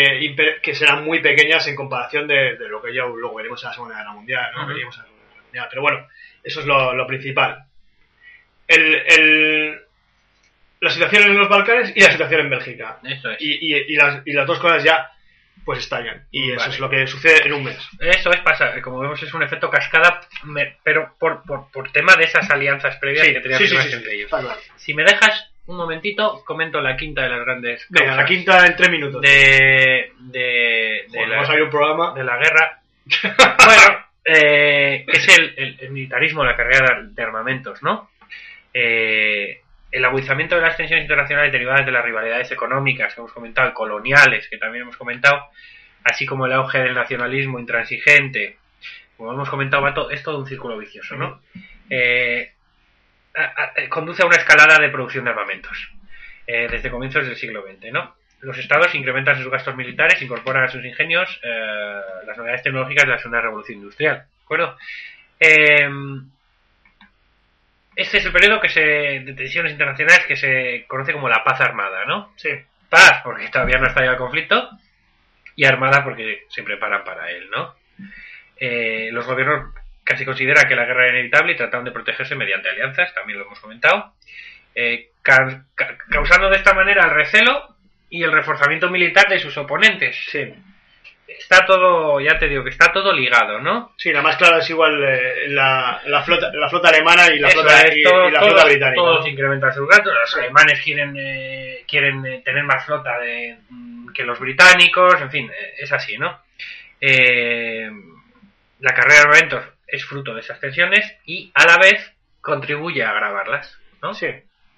que serán muy pequeñas en comparación de, de lo que ya luego veremos en la Segunda Guerra Mundial, ¿no? Ujú. Veríamos en la Segunda Guerra Mundial. Pero bueno, eso es lo, lo principal. El, el- la situación en los Balcanes y la situación en Bélgica. Eso es. Y, y- y las, y las dos cosas ya pues estallan. Y eso Vale. es lo que sucede en un mes. Eso es pasa, como vemos es un efecto cascada, me- pero por, por, por tema de esas alianzas previas que tenían sí, sí, entre ellos. claro. Si me dejas un momentito, comento la quinta de las grandes Venga, la quinta en tres minutos. de, de, de Joder, la, vamos a ver un programa. de la guerra. bueno, eh, es el, el- el militarismo, la carrera de armamentos, ¿no? Eh, el agudizamiento de las tensiones internacionales derivadas de las rivalidades económicas que hemos comentado, coloniales que también hemos comentado, así como el auge del nacionalismo intransigente, como hemos comentado, va to- es todo un círculo vicioso, ¿no? Eh, a- a- eh, conduce a una escalada de producción de armamentos eh, desde comienzos del siglo XX, ¿no? Los estados incrementan sus gastos militares, incorporan a sus ingenios eh, las novedades tecnológicas de la segunda revolución industrial, ¿de acuerdo? Este es el periodo que se, de tensiones internacionales que se conoce como la paz armada, ¿no? Sí. Paz, porque todavía no está ya el conflicto, y armada porque se preparan para él, ¿no? Eh, los gobiernos casi consideran que la guerra era inevitable y trataron de protegerse mediante alianzas, también lo hemos comentado, eh, ca- ca- causando de esta manera el recelo y el reforzamiento militar de sus oponentes. Sí. Está todo, ya te digo que está todo ligado, ¿no? Sí, la más clara es igual eh, la, la flota la flota alemana y la Eso flota, es, y, todo- y la todos- flota británica. Todos incrementan sus gastos. Los alemanes quieren, eh, quieren eh, tener más flota de, mm, que los británicos, en fin, eh, es así, ¿no? Eh, la carrera de armamentos es fruto de esas tensiones y a la vez contribuye a agravarlas, ¿no? Sí.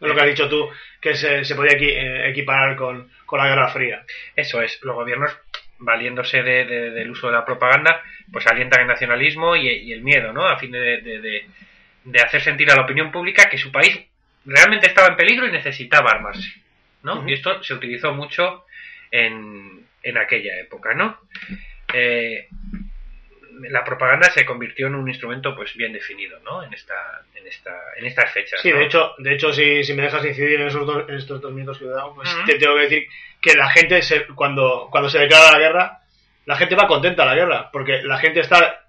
Lo que has dicho tú, que se, se podía equi- equiparar con, con la Guerra Fría. Eso es, los gobiernos, valiéndose de- de- del uso de la propaganda, pues alientan el nacionalismo y, y el miedo, ¿no? A fin de, de- hacer sentir a la opinión pública que su país realmente estaba en peligro y necesitaba armarse, ¿no? Y esto se utilizó mucho en, en aquella época, ¿no? Eh, la propaganda se convirtió en un instrumento pues bien definido, ¿no? En esta, en esta, en estas fechas. Sí, ¿no? de hecho, de hecho si, si me dejas incidir en, esos dos, en estos dos minutos que he dado, pues te tengo que decir que la gente, se- cuando, cuando se declara la guerra, la gente va contenta a la guerra, porque la gente está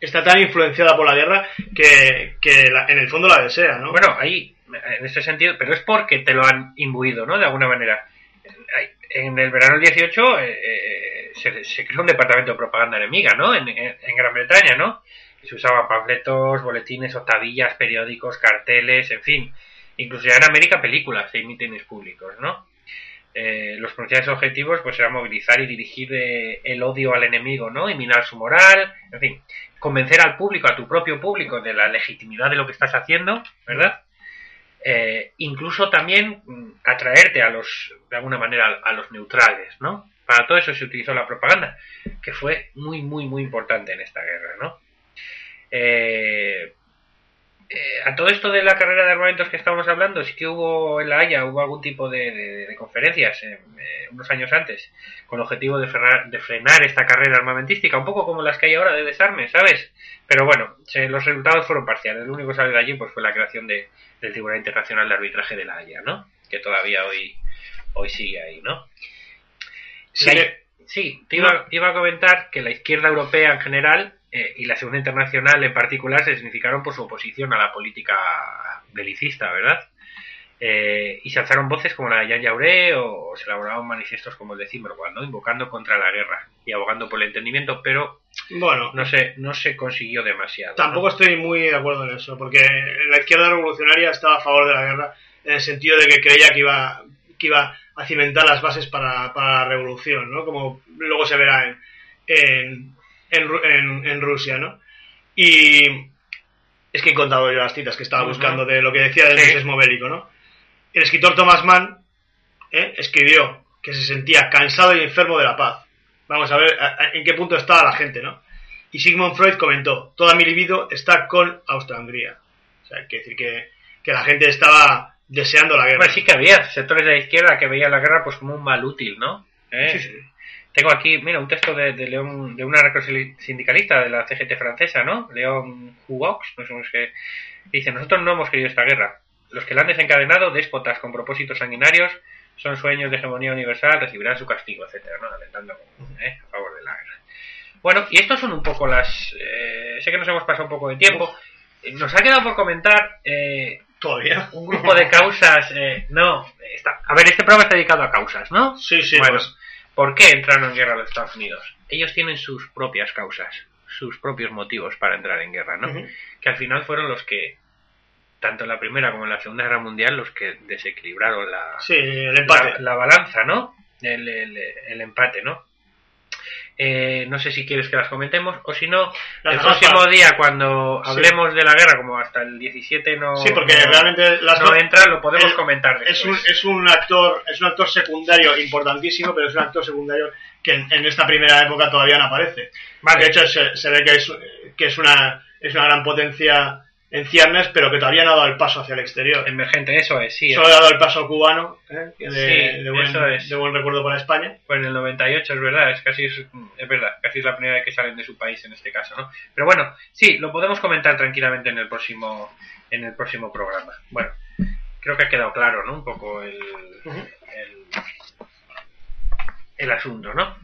está tan influenciada por la guerra que, que la- en el fondo la desea, ¿no? Bueno, ahí, en este sentido, pero es porque te lo han imbuido, ¿no? De alguna manera. En el verano del 18 eh, eh, se, creó un departamento de propaganda enemiga, ¿no? En, Gran Bretaña, ¿no? Y se usaban panfletos, boletines, octavillas, periódicos, carteles, en fin. Incluso ya en América películas de mítines públicos, ¿no? Eh, los principales objetivos pues eran movilizar y dirigir eh, el odio al enemigo, ¿no? Y minar su moral, en fin, convencer al público, a tu propio público, de la legitimidad de lo que estás haciendo, ¿verdad? Eh, incluso también mm, atraerte a los, de alguna manera, a, a los neutrales, ¿no? Para todo eso se utilizó la propaganda, que fue muy, muy, muy importante en esta guerra, ¿no? Eh, eh, a todo esto de la carrera de armamentos que estábamos hablando, sí que hubo en La Haya, hubo algún tipo de, conferencias eh, eh, unos años antes, con el objetivo de frenar, de frenar esta carrera armamentística, un poco como las que hay ahora de desarme, ¿sabes? Pero bueno, los resultados fueron parciales. Lo único que salió de allí pues, fue la creación de, del Tribunal Internacional de Arbitraje de La Haya, ¿no? Que todavía hoy, hoy sigue ahí, ¿no? Sí, sí, te iba, iba a comentar que la izquierda europea en general eh, y la Segunda Internacional en particular se significaron por su oposición a la política belicista, ¿verdad? Eh, y se alzaron voces como la de Jan Jauré o, se elaboraban manifiestos como el de Zimmerwald, ¿no? Invocando contra la guerra y abogando por el entendimiento, pero bueno, no se, no se consiguió demasiado. ¿no? Tampoco estoy muy de acuerdo en eso, porque la izquierda revolucionaria estaba a favor de la guerra en el sentido de que creía que iba, que iba a cimentar las bases para, para la revolución, ¿no? Como luego se verá en, en, en, Ru- en- en Rusia, ¿no? Y es que he contado yo las citas que estaba buscando de lo que decía del sismo bélico, ¿no? El escritor Thomas Mann ¿eh? escribió que se sentía cansado y enfermo de la paz. Vamos a ver a- a- en qué punto estaba la gente, ¿no? Y Sigmund Freud comentó, toda mi libido está con Austria-Hungría. O sea, hay que decir que, que la gente estaba deseando la guerra. Bueno, sí que había sectores de la izquierda que veían la guerra pues como un mal útil, ¿no? ¿Eh? Sí, sí. Tengo aquí, mira, un texto de, de León, de una sindicalista de la CGT francesa, ¿no? León Huaux, no sé que dice, nosotros no hemos querido esta guerra. Los que la han desencadenado, déspotas con propósitos sanguinarios, son sueños de hegemonía universal, recibirán su castigo, etcétera, ¿no? Alentando ¿eh? a favor de la guerra. Bueno, y estos son un poco las... eh, sé que nos hemos pasado un poco de tiempo. Nos ha quedado por comentar eh, Todavía. un grupo de causas. eh, no, está, a ver, este programa está dedicado a causas, ¿no? Sí, sí, bueno, pues. ¿por qué entraron en guerra los Estados Unidos? Ellos tienen sus propias causas, sus propios motivos para entrar en guerra, ¿no? Que al final fueron los que, tanto en la Primera como en la Segunda Guerra Mundial, los que desequilibraron la, Sí, el empate. la, la balanza, ¿no? El, el- el empate, ¿no? Eh, no sé si quieres que las comentemos o si no, Las el próximo día cuando Sí. hablemos de la guerra, como hasta el 17 no, Sí, porque no- realmente las no entra, lo podemos el- comentar es un, es un actor es un actor secundario importantísimo pero es un actor secundario que en, en esta primera época todavía no aparece Vale. de hecho se, se ve que es, que es una es una gran potencia en ciernes pero que todavía no ha dado el paso hacia el exterior Emergente, eso es, sí. solo ha dado el paso cubano ¿eh? de, Sí, de buen, eso es. de buen recuerdo para España Pues en el 98 es verdad, es casi es, verdad, casi es la primera vez que salen de su país en este caso, ¿no? Pero bueno, sí, lo podemos comentar tranquilamente en el próximo en el próximo programa. Bueno, creo que ha quedado claro, ¿no? Un poco el, el asunto, ¿no?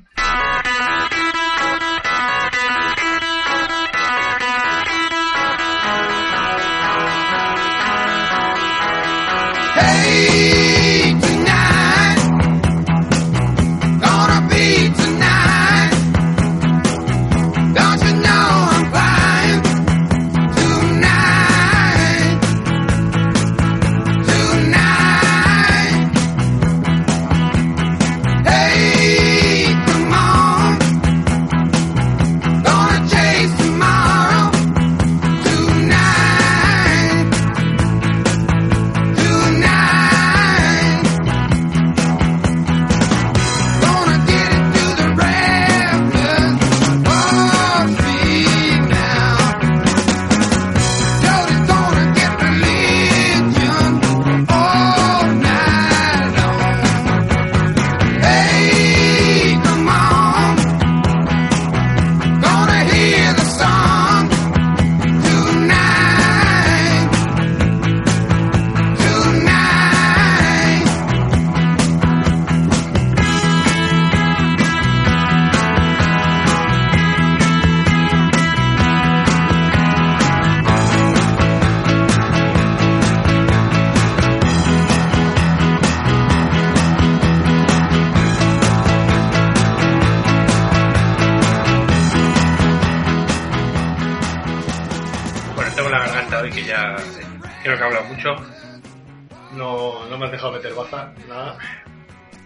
Nada.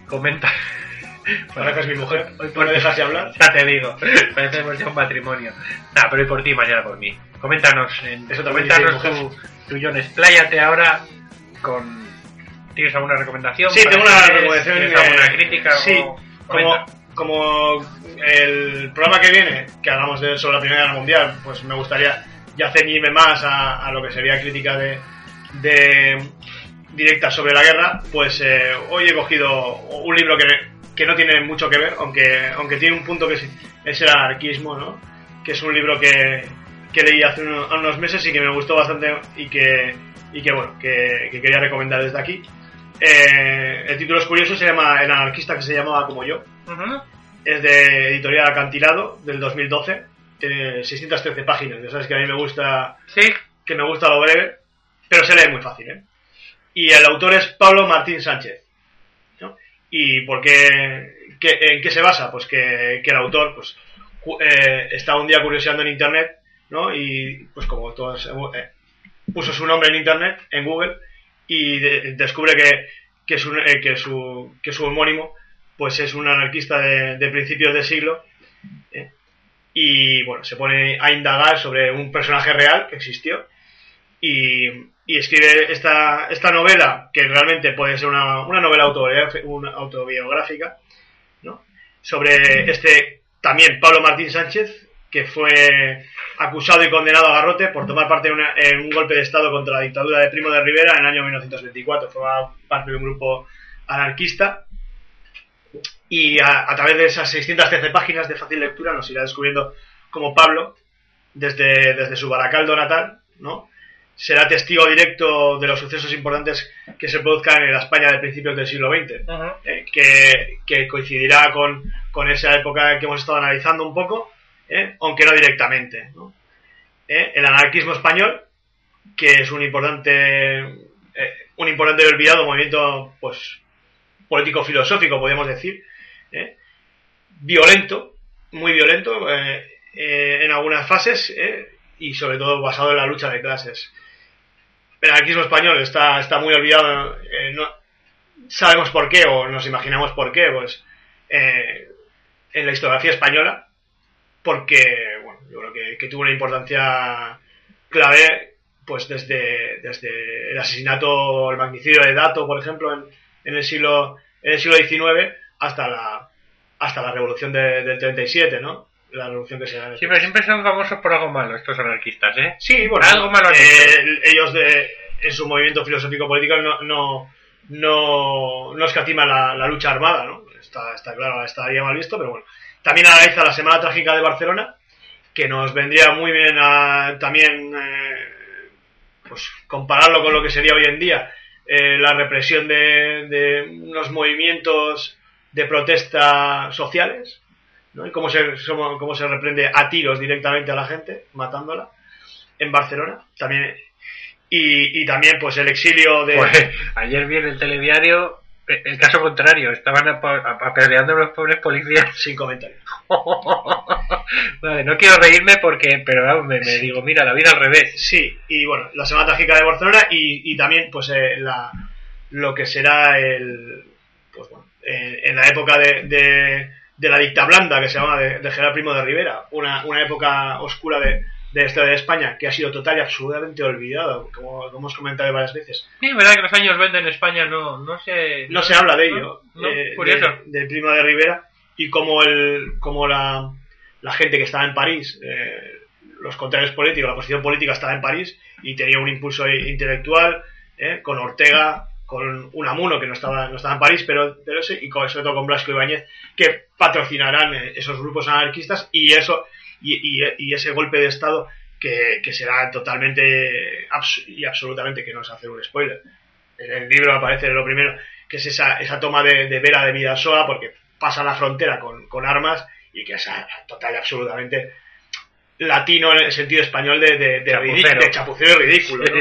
Comenta. Ahora que es mi mujer, Hoy ¿no por me dejas de hablar? Ya te digo, parecemos ya un matrimonio. Nada, pero hoy por ti, mañana por mí. Coméntanos, en, Eso coméntanos tu, tu John, expláyate ahora con... ¿Tienes alguna recomendación? Sí, tengo una recomendación. ¿Tienes eh, alguna crítica? Sí, o- como, como el programa que viene, que hablamos de sobre la Primera Guerra Mundial, pues me gustaría ya ceñirme más a, a lo que sería crítica de, de directa sobre la guerra. Pues eh, hoy he cogido un libro que, que no tiene mucho que ver, aunque, aunque tiene un punto que es, es el anarquismo, ¿no? que es un libro que, que leí hace uno- unos meses y que me gustó bastante y que, y que bueno, que, que quería recomendar desde aquí. Eh, el título es curioso, se llama El anarquista que se llamaba como yo. Es de editorial Acantilado del 2012. Tiene 613 páginas. Ya sabes que a mí me gusta Sí, que me gusta lo breve, pero se lee muy fácil. ¿eh? Y el autor es Pablo Martín Sánchez. ¿no? ¿Y por qué, en qué se basa? Pues que, que el autor pues, eh, está un día curioseando en internet, ¿no? Y pues como todos eh, puso su nombre en internet, en Google, y de- descubre que, que, su, eh, que, su, que su homónimo pues es un anarquista de, de principios de siglo. ¿eh? Y bueno, se pone a indagar sobre un personaje real que existió y, y escribe esta, esta novela, que realmente puede ser una, una novela autobiográfica, ¿no? sobre este también Pablo Martín Sánchez, que fue acusado y condenado a garrote por tomar parte en, una- en un golpe de Estado contra la dictadura de Primo de Rivera en el año 1924. Formaba parte de un grupo anarquista y a, a través de esas 613 páginas de fácil lectura nos irá descubriendo cómo Pablo, desde, desde su Baracaldo natal, ¿no? Será testigo directo de los sucesos importantes que se produzcan en la España de principios del siglo XX, eh, que, que coincidirá con, con esa época que hemos estado analizando un poco, eh, aunque no directamente. ¿no? Eh, el anarquismo español, que es un importante, un importante y olvidado movimiento pues, político-filosófico, podríamos decir, violento, muy violento en algunas fases eh, y sobre todo basado en la lucha de clases. El anarquismo español está, está muy olvidado, eh, no, sabemos por qué o nos imaginamos por qué, pues eh, en la historiografía española, porque bueno, yo creo que, que tuvo una importancia clave pues desde, desde el asesinato, el magnicidio de Dato, por ejemplo, en, en el siglo en el siglo XIX hasta la hasta la revolución de- del 37, ¿no? La revolución que se Sí, pero siempre son famosos por algo malo estos anarquistas, ¿eh? Sí, bueno, Algo malo eh, ellos de, en su movimiento filosófico político no, no, no, no escatima la, la lucha armada, ¿no? Está, está claro, estaría mal visto, pero bueno. También analiza la Semana Trágica de Barcelona, que nos vendría muy bien a, también, eh, pues compararlo con lo que sería hoy en día eh, la represión de, de unos movimientos de protesta sociales, ¿no? Y cómo se, cómo, se reprende a tiros directamente a la gente, matándola, en Barcelona, también, y, y también pues el exilio de... Pues, ayer vi en el telediario eh, el caso contrario, estaban apedreando a los pobres policías. Sin comentarios. vale, no quiero reírme porque, pero vamos, me, me digo, mira, la vida al revés. Sí, y bueno, la Semana Trágica de Barcelona y, y también pues eh, la, lo que será el... Pues bueno, eh, en la época de, de, de la dicta blanda que se llama de, de General Primo de Rivera, una, una época oscura de, de la historia de España que ha sido total y absolutamente olvidada, como, como hemos comentado varias veces. Sí, es verdad que los años 20 en España no, no se... No se habla de ello, No, no, eh, curioso. de- del Primo de Rivera y como, el, como la, la gente que estaba en París, eh, los contrarios políticos, la posición política estaba en París y tenía un impulso intelectual eh, con Ortega, con Unamuno, que no estaba, no estaba en París, pero, pero ese, y sobre todo con Blasco Ibáñez, que patrocinarán esos grupos anarquistas y eso y, ese golpe de Estado que, será totalmente y absolutamente, que no es hacer un spoiler. En el libro aparece lo primero, que es esa, esa toma de, de Vera de Vidasoa, porque pasa la frontera con, armas y que es total y absolutamente latino en el sentido español de, de, de, Chapucero. ridic- de chapucero y ridículo. ¿no?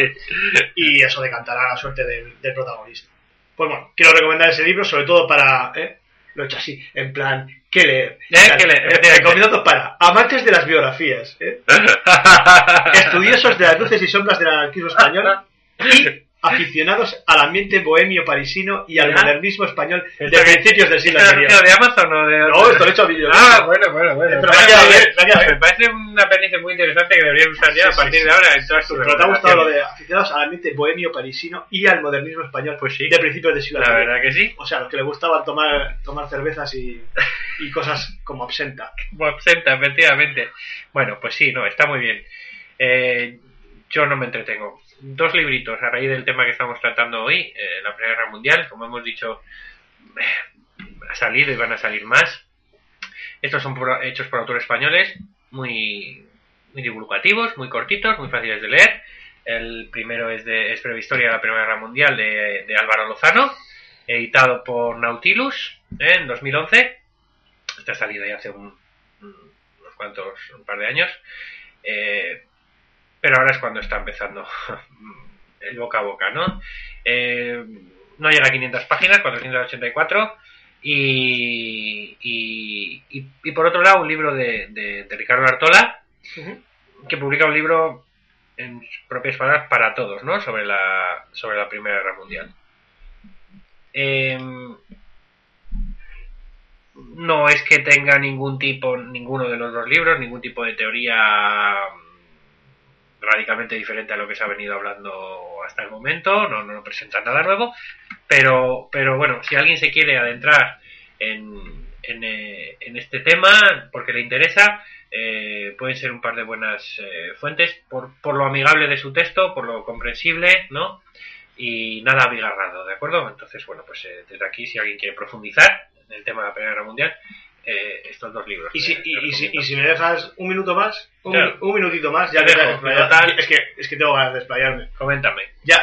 Y eso decantará la suerte del, del protagonista. Pues bueno, quiero recomendar ese libro, sobre todo para, ¿eh? lo he hecho así, en plan, ¿qué leer? Eh, ¿qué leer? Eh, Recomendado para amantes de las biografías, ¿eh? estudiosos de las luces y sombras del anarquismo español y aficionados al ambiente bohemio parisino y al modernismo español de ¿Esto qué- principios del siglo ¿Esto lo has anterior. de Amazon o de.? No, esto lo he hecho a vídeo. Ah, bueno, bueno, bueno. Me parece un apéndice muy interesante que deberías usar ya a partir de ahora en todas tus Pero te ha gustado lo de aficionados al ambiente bohemio parisino y al modernismo español Pues sí. de principios del siglo La anterior. verdad que sí. O sea, los que le gustaba tomar, tomar cervezas y, y cosas como absenta. Como absenta, efectivamente. Bueno, pues sí, no, está muy bien. Eh, yo no me entretengo. Dos libritos a raíz del tema que estamos tratando hoy, eh, la Primera Guerra Mundial, como hemos dicho, eh, ha salido y van a salir más. Estos son por- hechos por autores españoles, muy, muy divulgativos, muy cortitos, muy fáciles de leer. El primero es de es Breve Historia de la Primera Guerra Mundial de, de Álvaro Lozano, editado por Nautilus eh, en 2011. Este ha salido ya hace un, unos cuantos, un par de años. Eh, pero ahora es cuando está empezando el boca a boca, ¿no? Eh, no llega a 500 páginas, 484. Y, y, y, y por otro lado, un libro de, de- de Ricardo Artola, que publica un libro en propias palabras para todos, ¿no? Sobre la, sobre la Primera Guerra Mundial. Em, no es que tenga ningún tipo, ninguno de los dos libros, ningún tipo de teoría radicalmente diferente a lo que se ha venido hablando hasta el momento, no, no presenta nada nuevo, pero, pero bueno, si alguien se quiere adentrar en, en, eh, en este tema porque le interesa, eh, pueden ser un par de buenas eh, fuentes por, por lo amigable de su texto, por lo comprensible, ¿no? Y nada abigarrado, ¿de acuerdo? Entonces, bueno, pues eh, desde aquí, si alguien quiere profundizar en el tema de la Primera Guerra Mundial, eh, estos dos libros. Y si, y, si, y si me dejas un minuto más, un, Claro. un minutito más, ya Te dejo, es que es que tengo ganas de desplayarme. Coméntame. Ya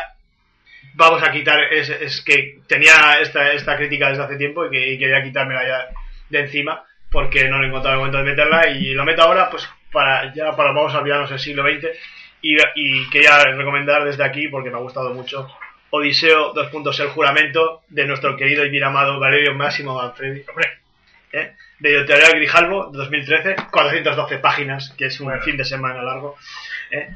vamos a quitar, es, es que tenía esta, esta crítica desde hace tiempo y, que, y quería quitármela ya de encima porque no he encontrado el momento de meterla y lo meto ahora pues para ya para vamos a olvidarnos del siglo XX y, y quería recomendar desde aquí porque me ha gustado mucho Odiseo, dos puntos, el juramento de nuestro querido y bien amado Valerio Máximo Manfredi. Hombre, ¿eh? de Editorial Grijalvo, 2013, 412 páginas, que es un Bueno. fin de semana largo. ¿eh?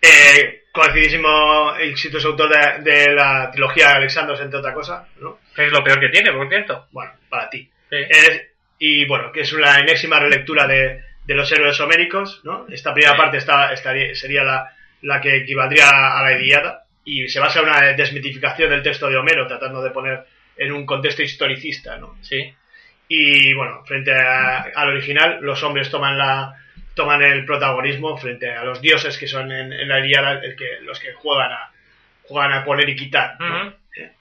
Eh, conocidísimo exitoso autor de, de la trilogía de Alexandros, entre otra cosa, ¿no? ¿qué es lo peor que tiene, por cierto? Bueno, para ti. Sí. Es- y bueno, que es una enésima relectura de, de los héroes homéricos, ¿no? Esta primera Sí. parte está, estaría, sería la, la que equivaldría a la Iliada y se basa en una desmitificación del texto de Homero, tratando de poner en un contexto historicista, ¿no? Sí. Y bueno, frente a- al original, los hombres toman la toman el protagonismo frente a los dioses que son en, en la Iliada el que, los que juegan a juegan a poner y quitar. Eh,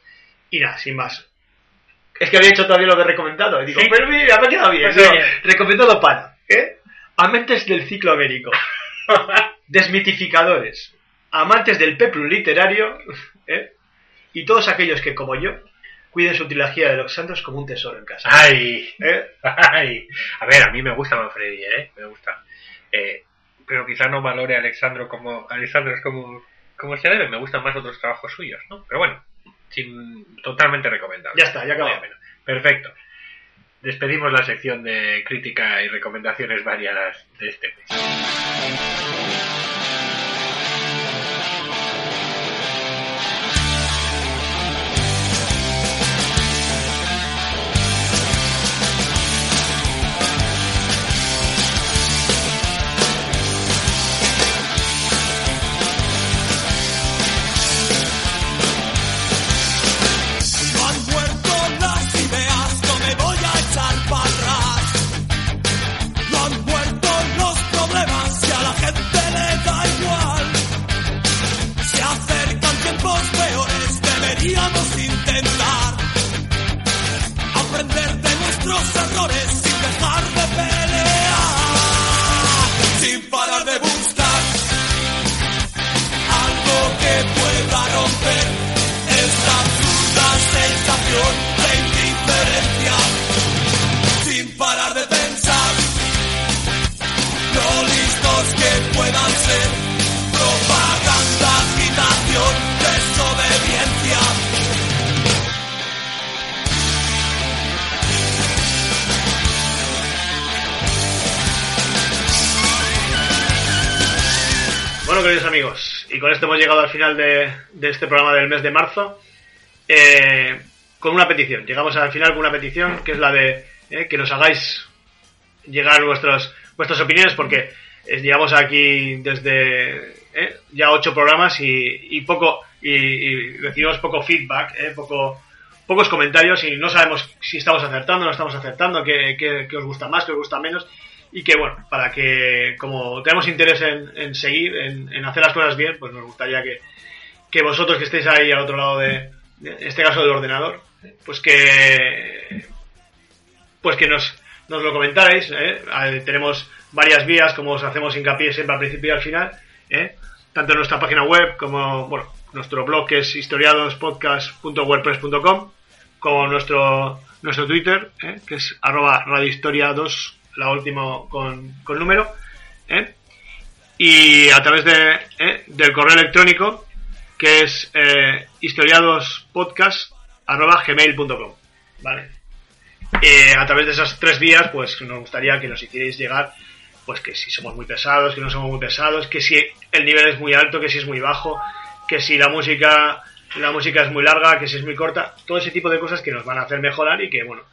Y nada, sin más. Es que había hecho todavía lo de recomendado. Y digo, Sí. pero mira, me ha quedado bien. Pues Digo, para, ¿eh? Amentes del ciclo américo. Desmitificadores. amantes del peplum literario, ¿eh? y todos aquellos que, como yo, cuiden su trilogía de los santos como un tesoro en casa. ¡Ay! ¿Eh? ¡Ay! A ver, a mí me gusta Manfredi, ¿eh? Me gusta. Eh, pero quizá no valore a Alexandro como Alexandro es como, como se debe. Me gustan más otros trabajos suyos, ¿no? Pero bueno, sin, totalmente recomendable. Ya está, ya bueno, Perfecto. Despedimos la sección de crítica y recomendaciones variadas de este mes. Queridos amigos, y con esto hemos llegado al final de, de este programa del mes de marzo. eh, con una petición. Llegamos al final con una petición que es la de eh, que nos hagáis llegar vuestros, vuestras opiniones porque eh, llevamos aquí desde eh, ya ocho programas y, y poco y, recibimos poco feedback, eh, poco pocos comentarios y no sabemos si estamos acertando, no estamos acertando, qué os gusta más, qué os gusta menos. Y que bueno, para que como tenemos interés en, en seguir, en, hacer las cosas bien, pues nos gustaría que, que vosotros que estéis ahí al otro lado de, en este caso del ordenador, pues que pues que nos, nos lo comentarais. ¿eh? Tenemos varias vías, como os hacemos hincapié siempre al principio y al final, ¿eh? tanto en nuestra página web como bueno, nuestro blog que es historiadospodcast.wordpress.com, como nuestro nuestro Twitter, ¿eh? que es arroba radiohistoria 2, la última con, con número, ¿eh? y a través de, ¿eh? del correo electrónico que es eh, historiadospodcast.gmail.com ¿vale? Eh, a través de esas tres vías, pues nos gustaría que nos hicierais llegar, pues que si somos muy pesados, que no somos muy pesados, que si el nivel es muy alto, que si es muy bajo, que si la música, la música es muy larga, que si es muy corta, todo ese tipo de cosas que nos van a hacer mejorar y que bueno,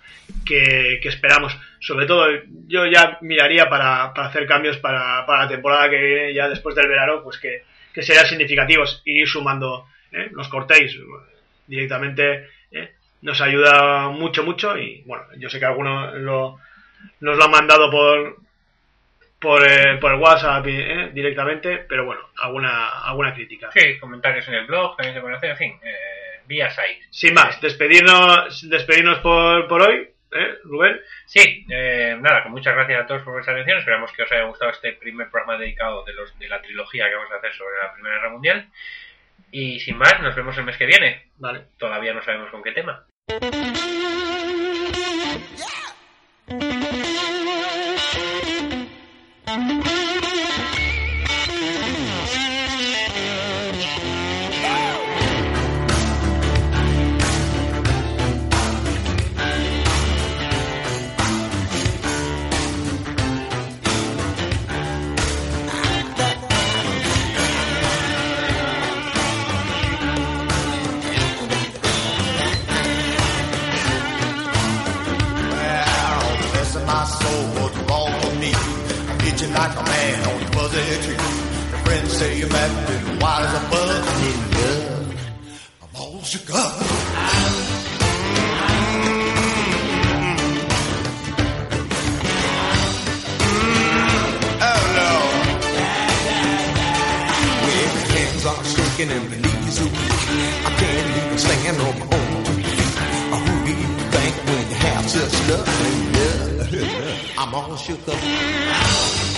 que, que esperamos. Sobre todo, yo ya miraría para, para hacer cambios para, para la temporada que viene, ya después del verano, pues que, que sean significativos ir sumando, ¿eh? los cortéis directamente, ¿eh? nos ayuda mucho, mucho y bueno, yo sé que algunos lo, nos lo han mandado por por, eh, por el WhatsApp ¿eh? directamente, pero bueno, alguna, alguna crítica. Sí, comentarios en el blog, también se pueden hacer, en fin, eh, vías ahí. Sin más, despedirnos, despedirnos por, por hoy, ¿eh? Rubén. Sí, eh, nada, con muchas gracias a todos por vuestra atención. Esperamos que os haya gustado este primer programa dedicado de, los, de la trilogía que vamos a hacer sobre la Primera Guerra Mundial. Y sin más, nos vemos el mes que viene. Vale. Todavía no sabemos con qué tema. Like a man on a fuzzy tree. My friends say you're mad and wild as a bug. I need love. I'm all shook up. Oh, Lord. Well, my hands are shaking and my knees are weak. I can't even stand on my own two feet. Who do you think when you have such love? I'm all shook up.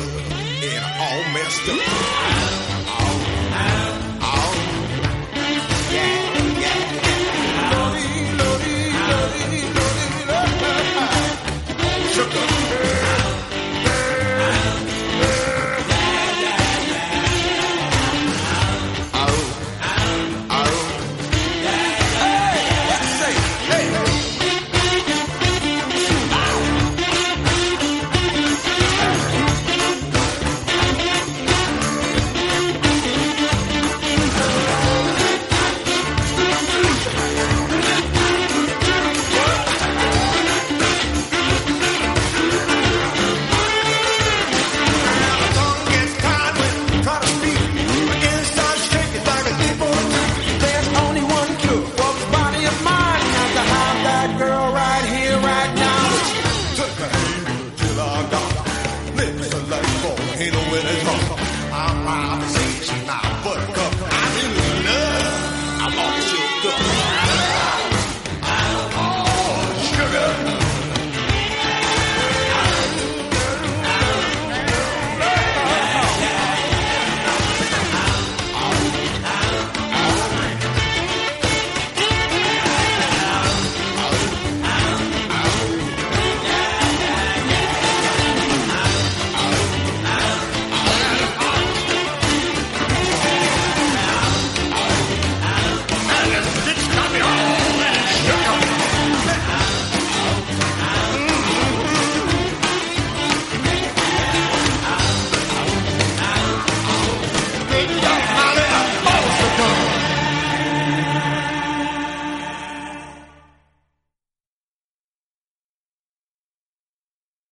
Master.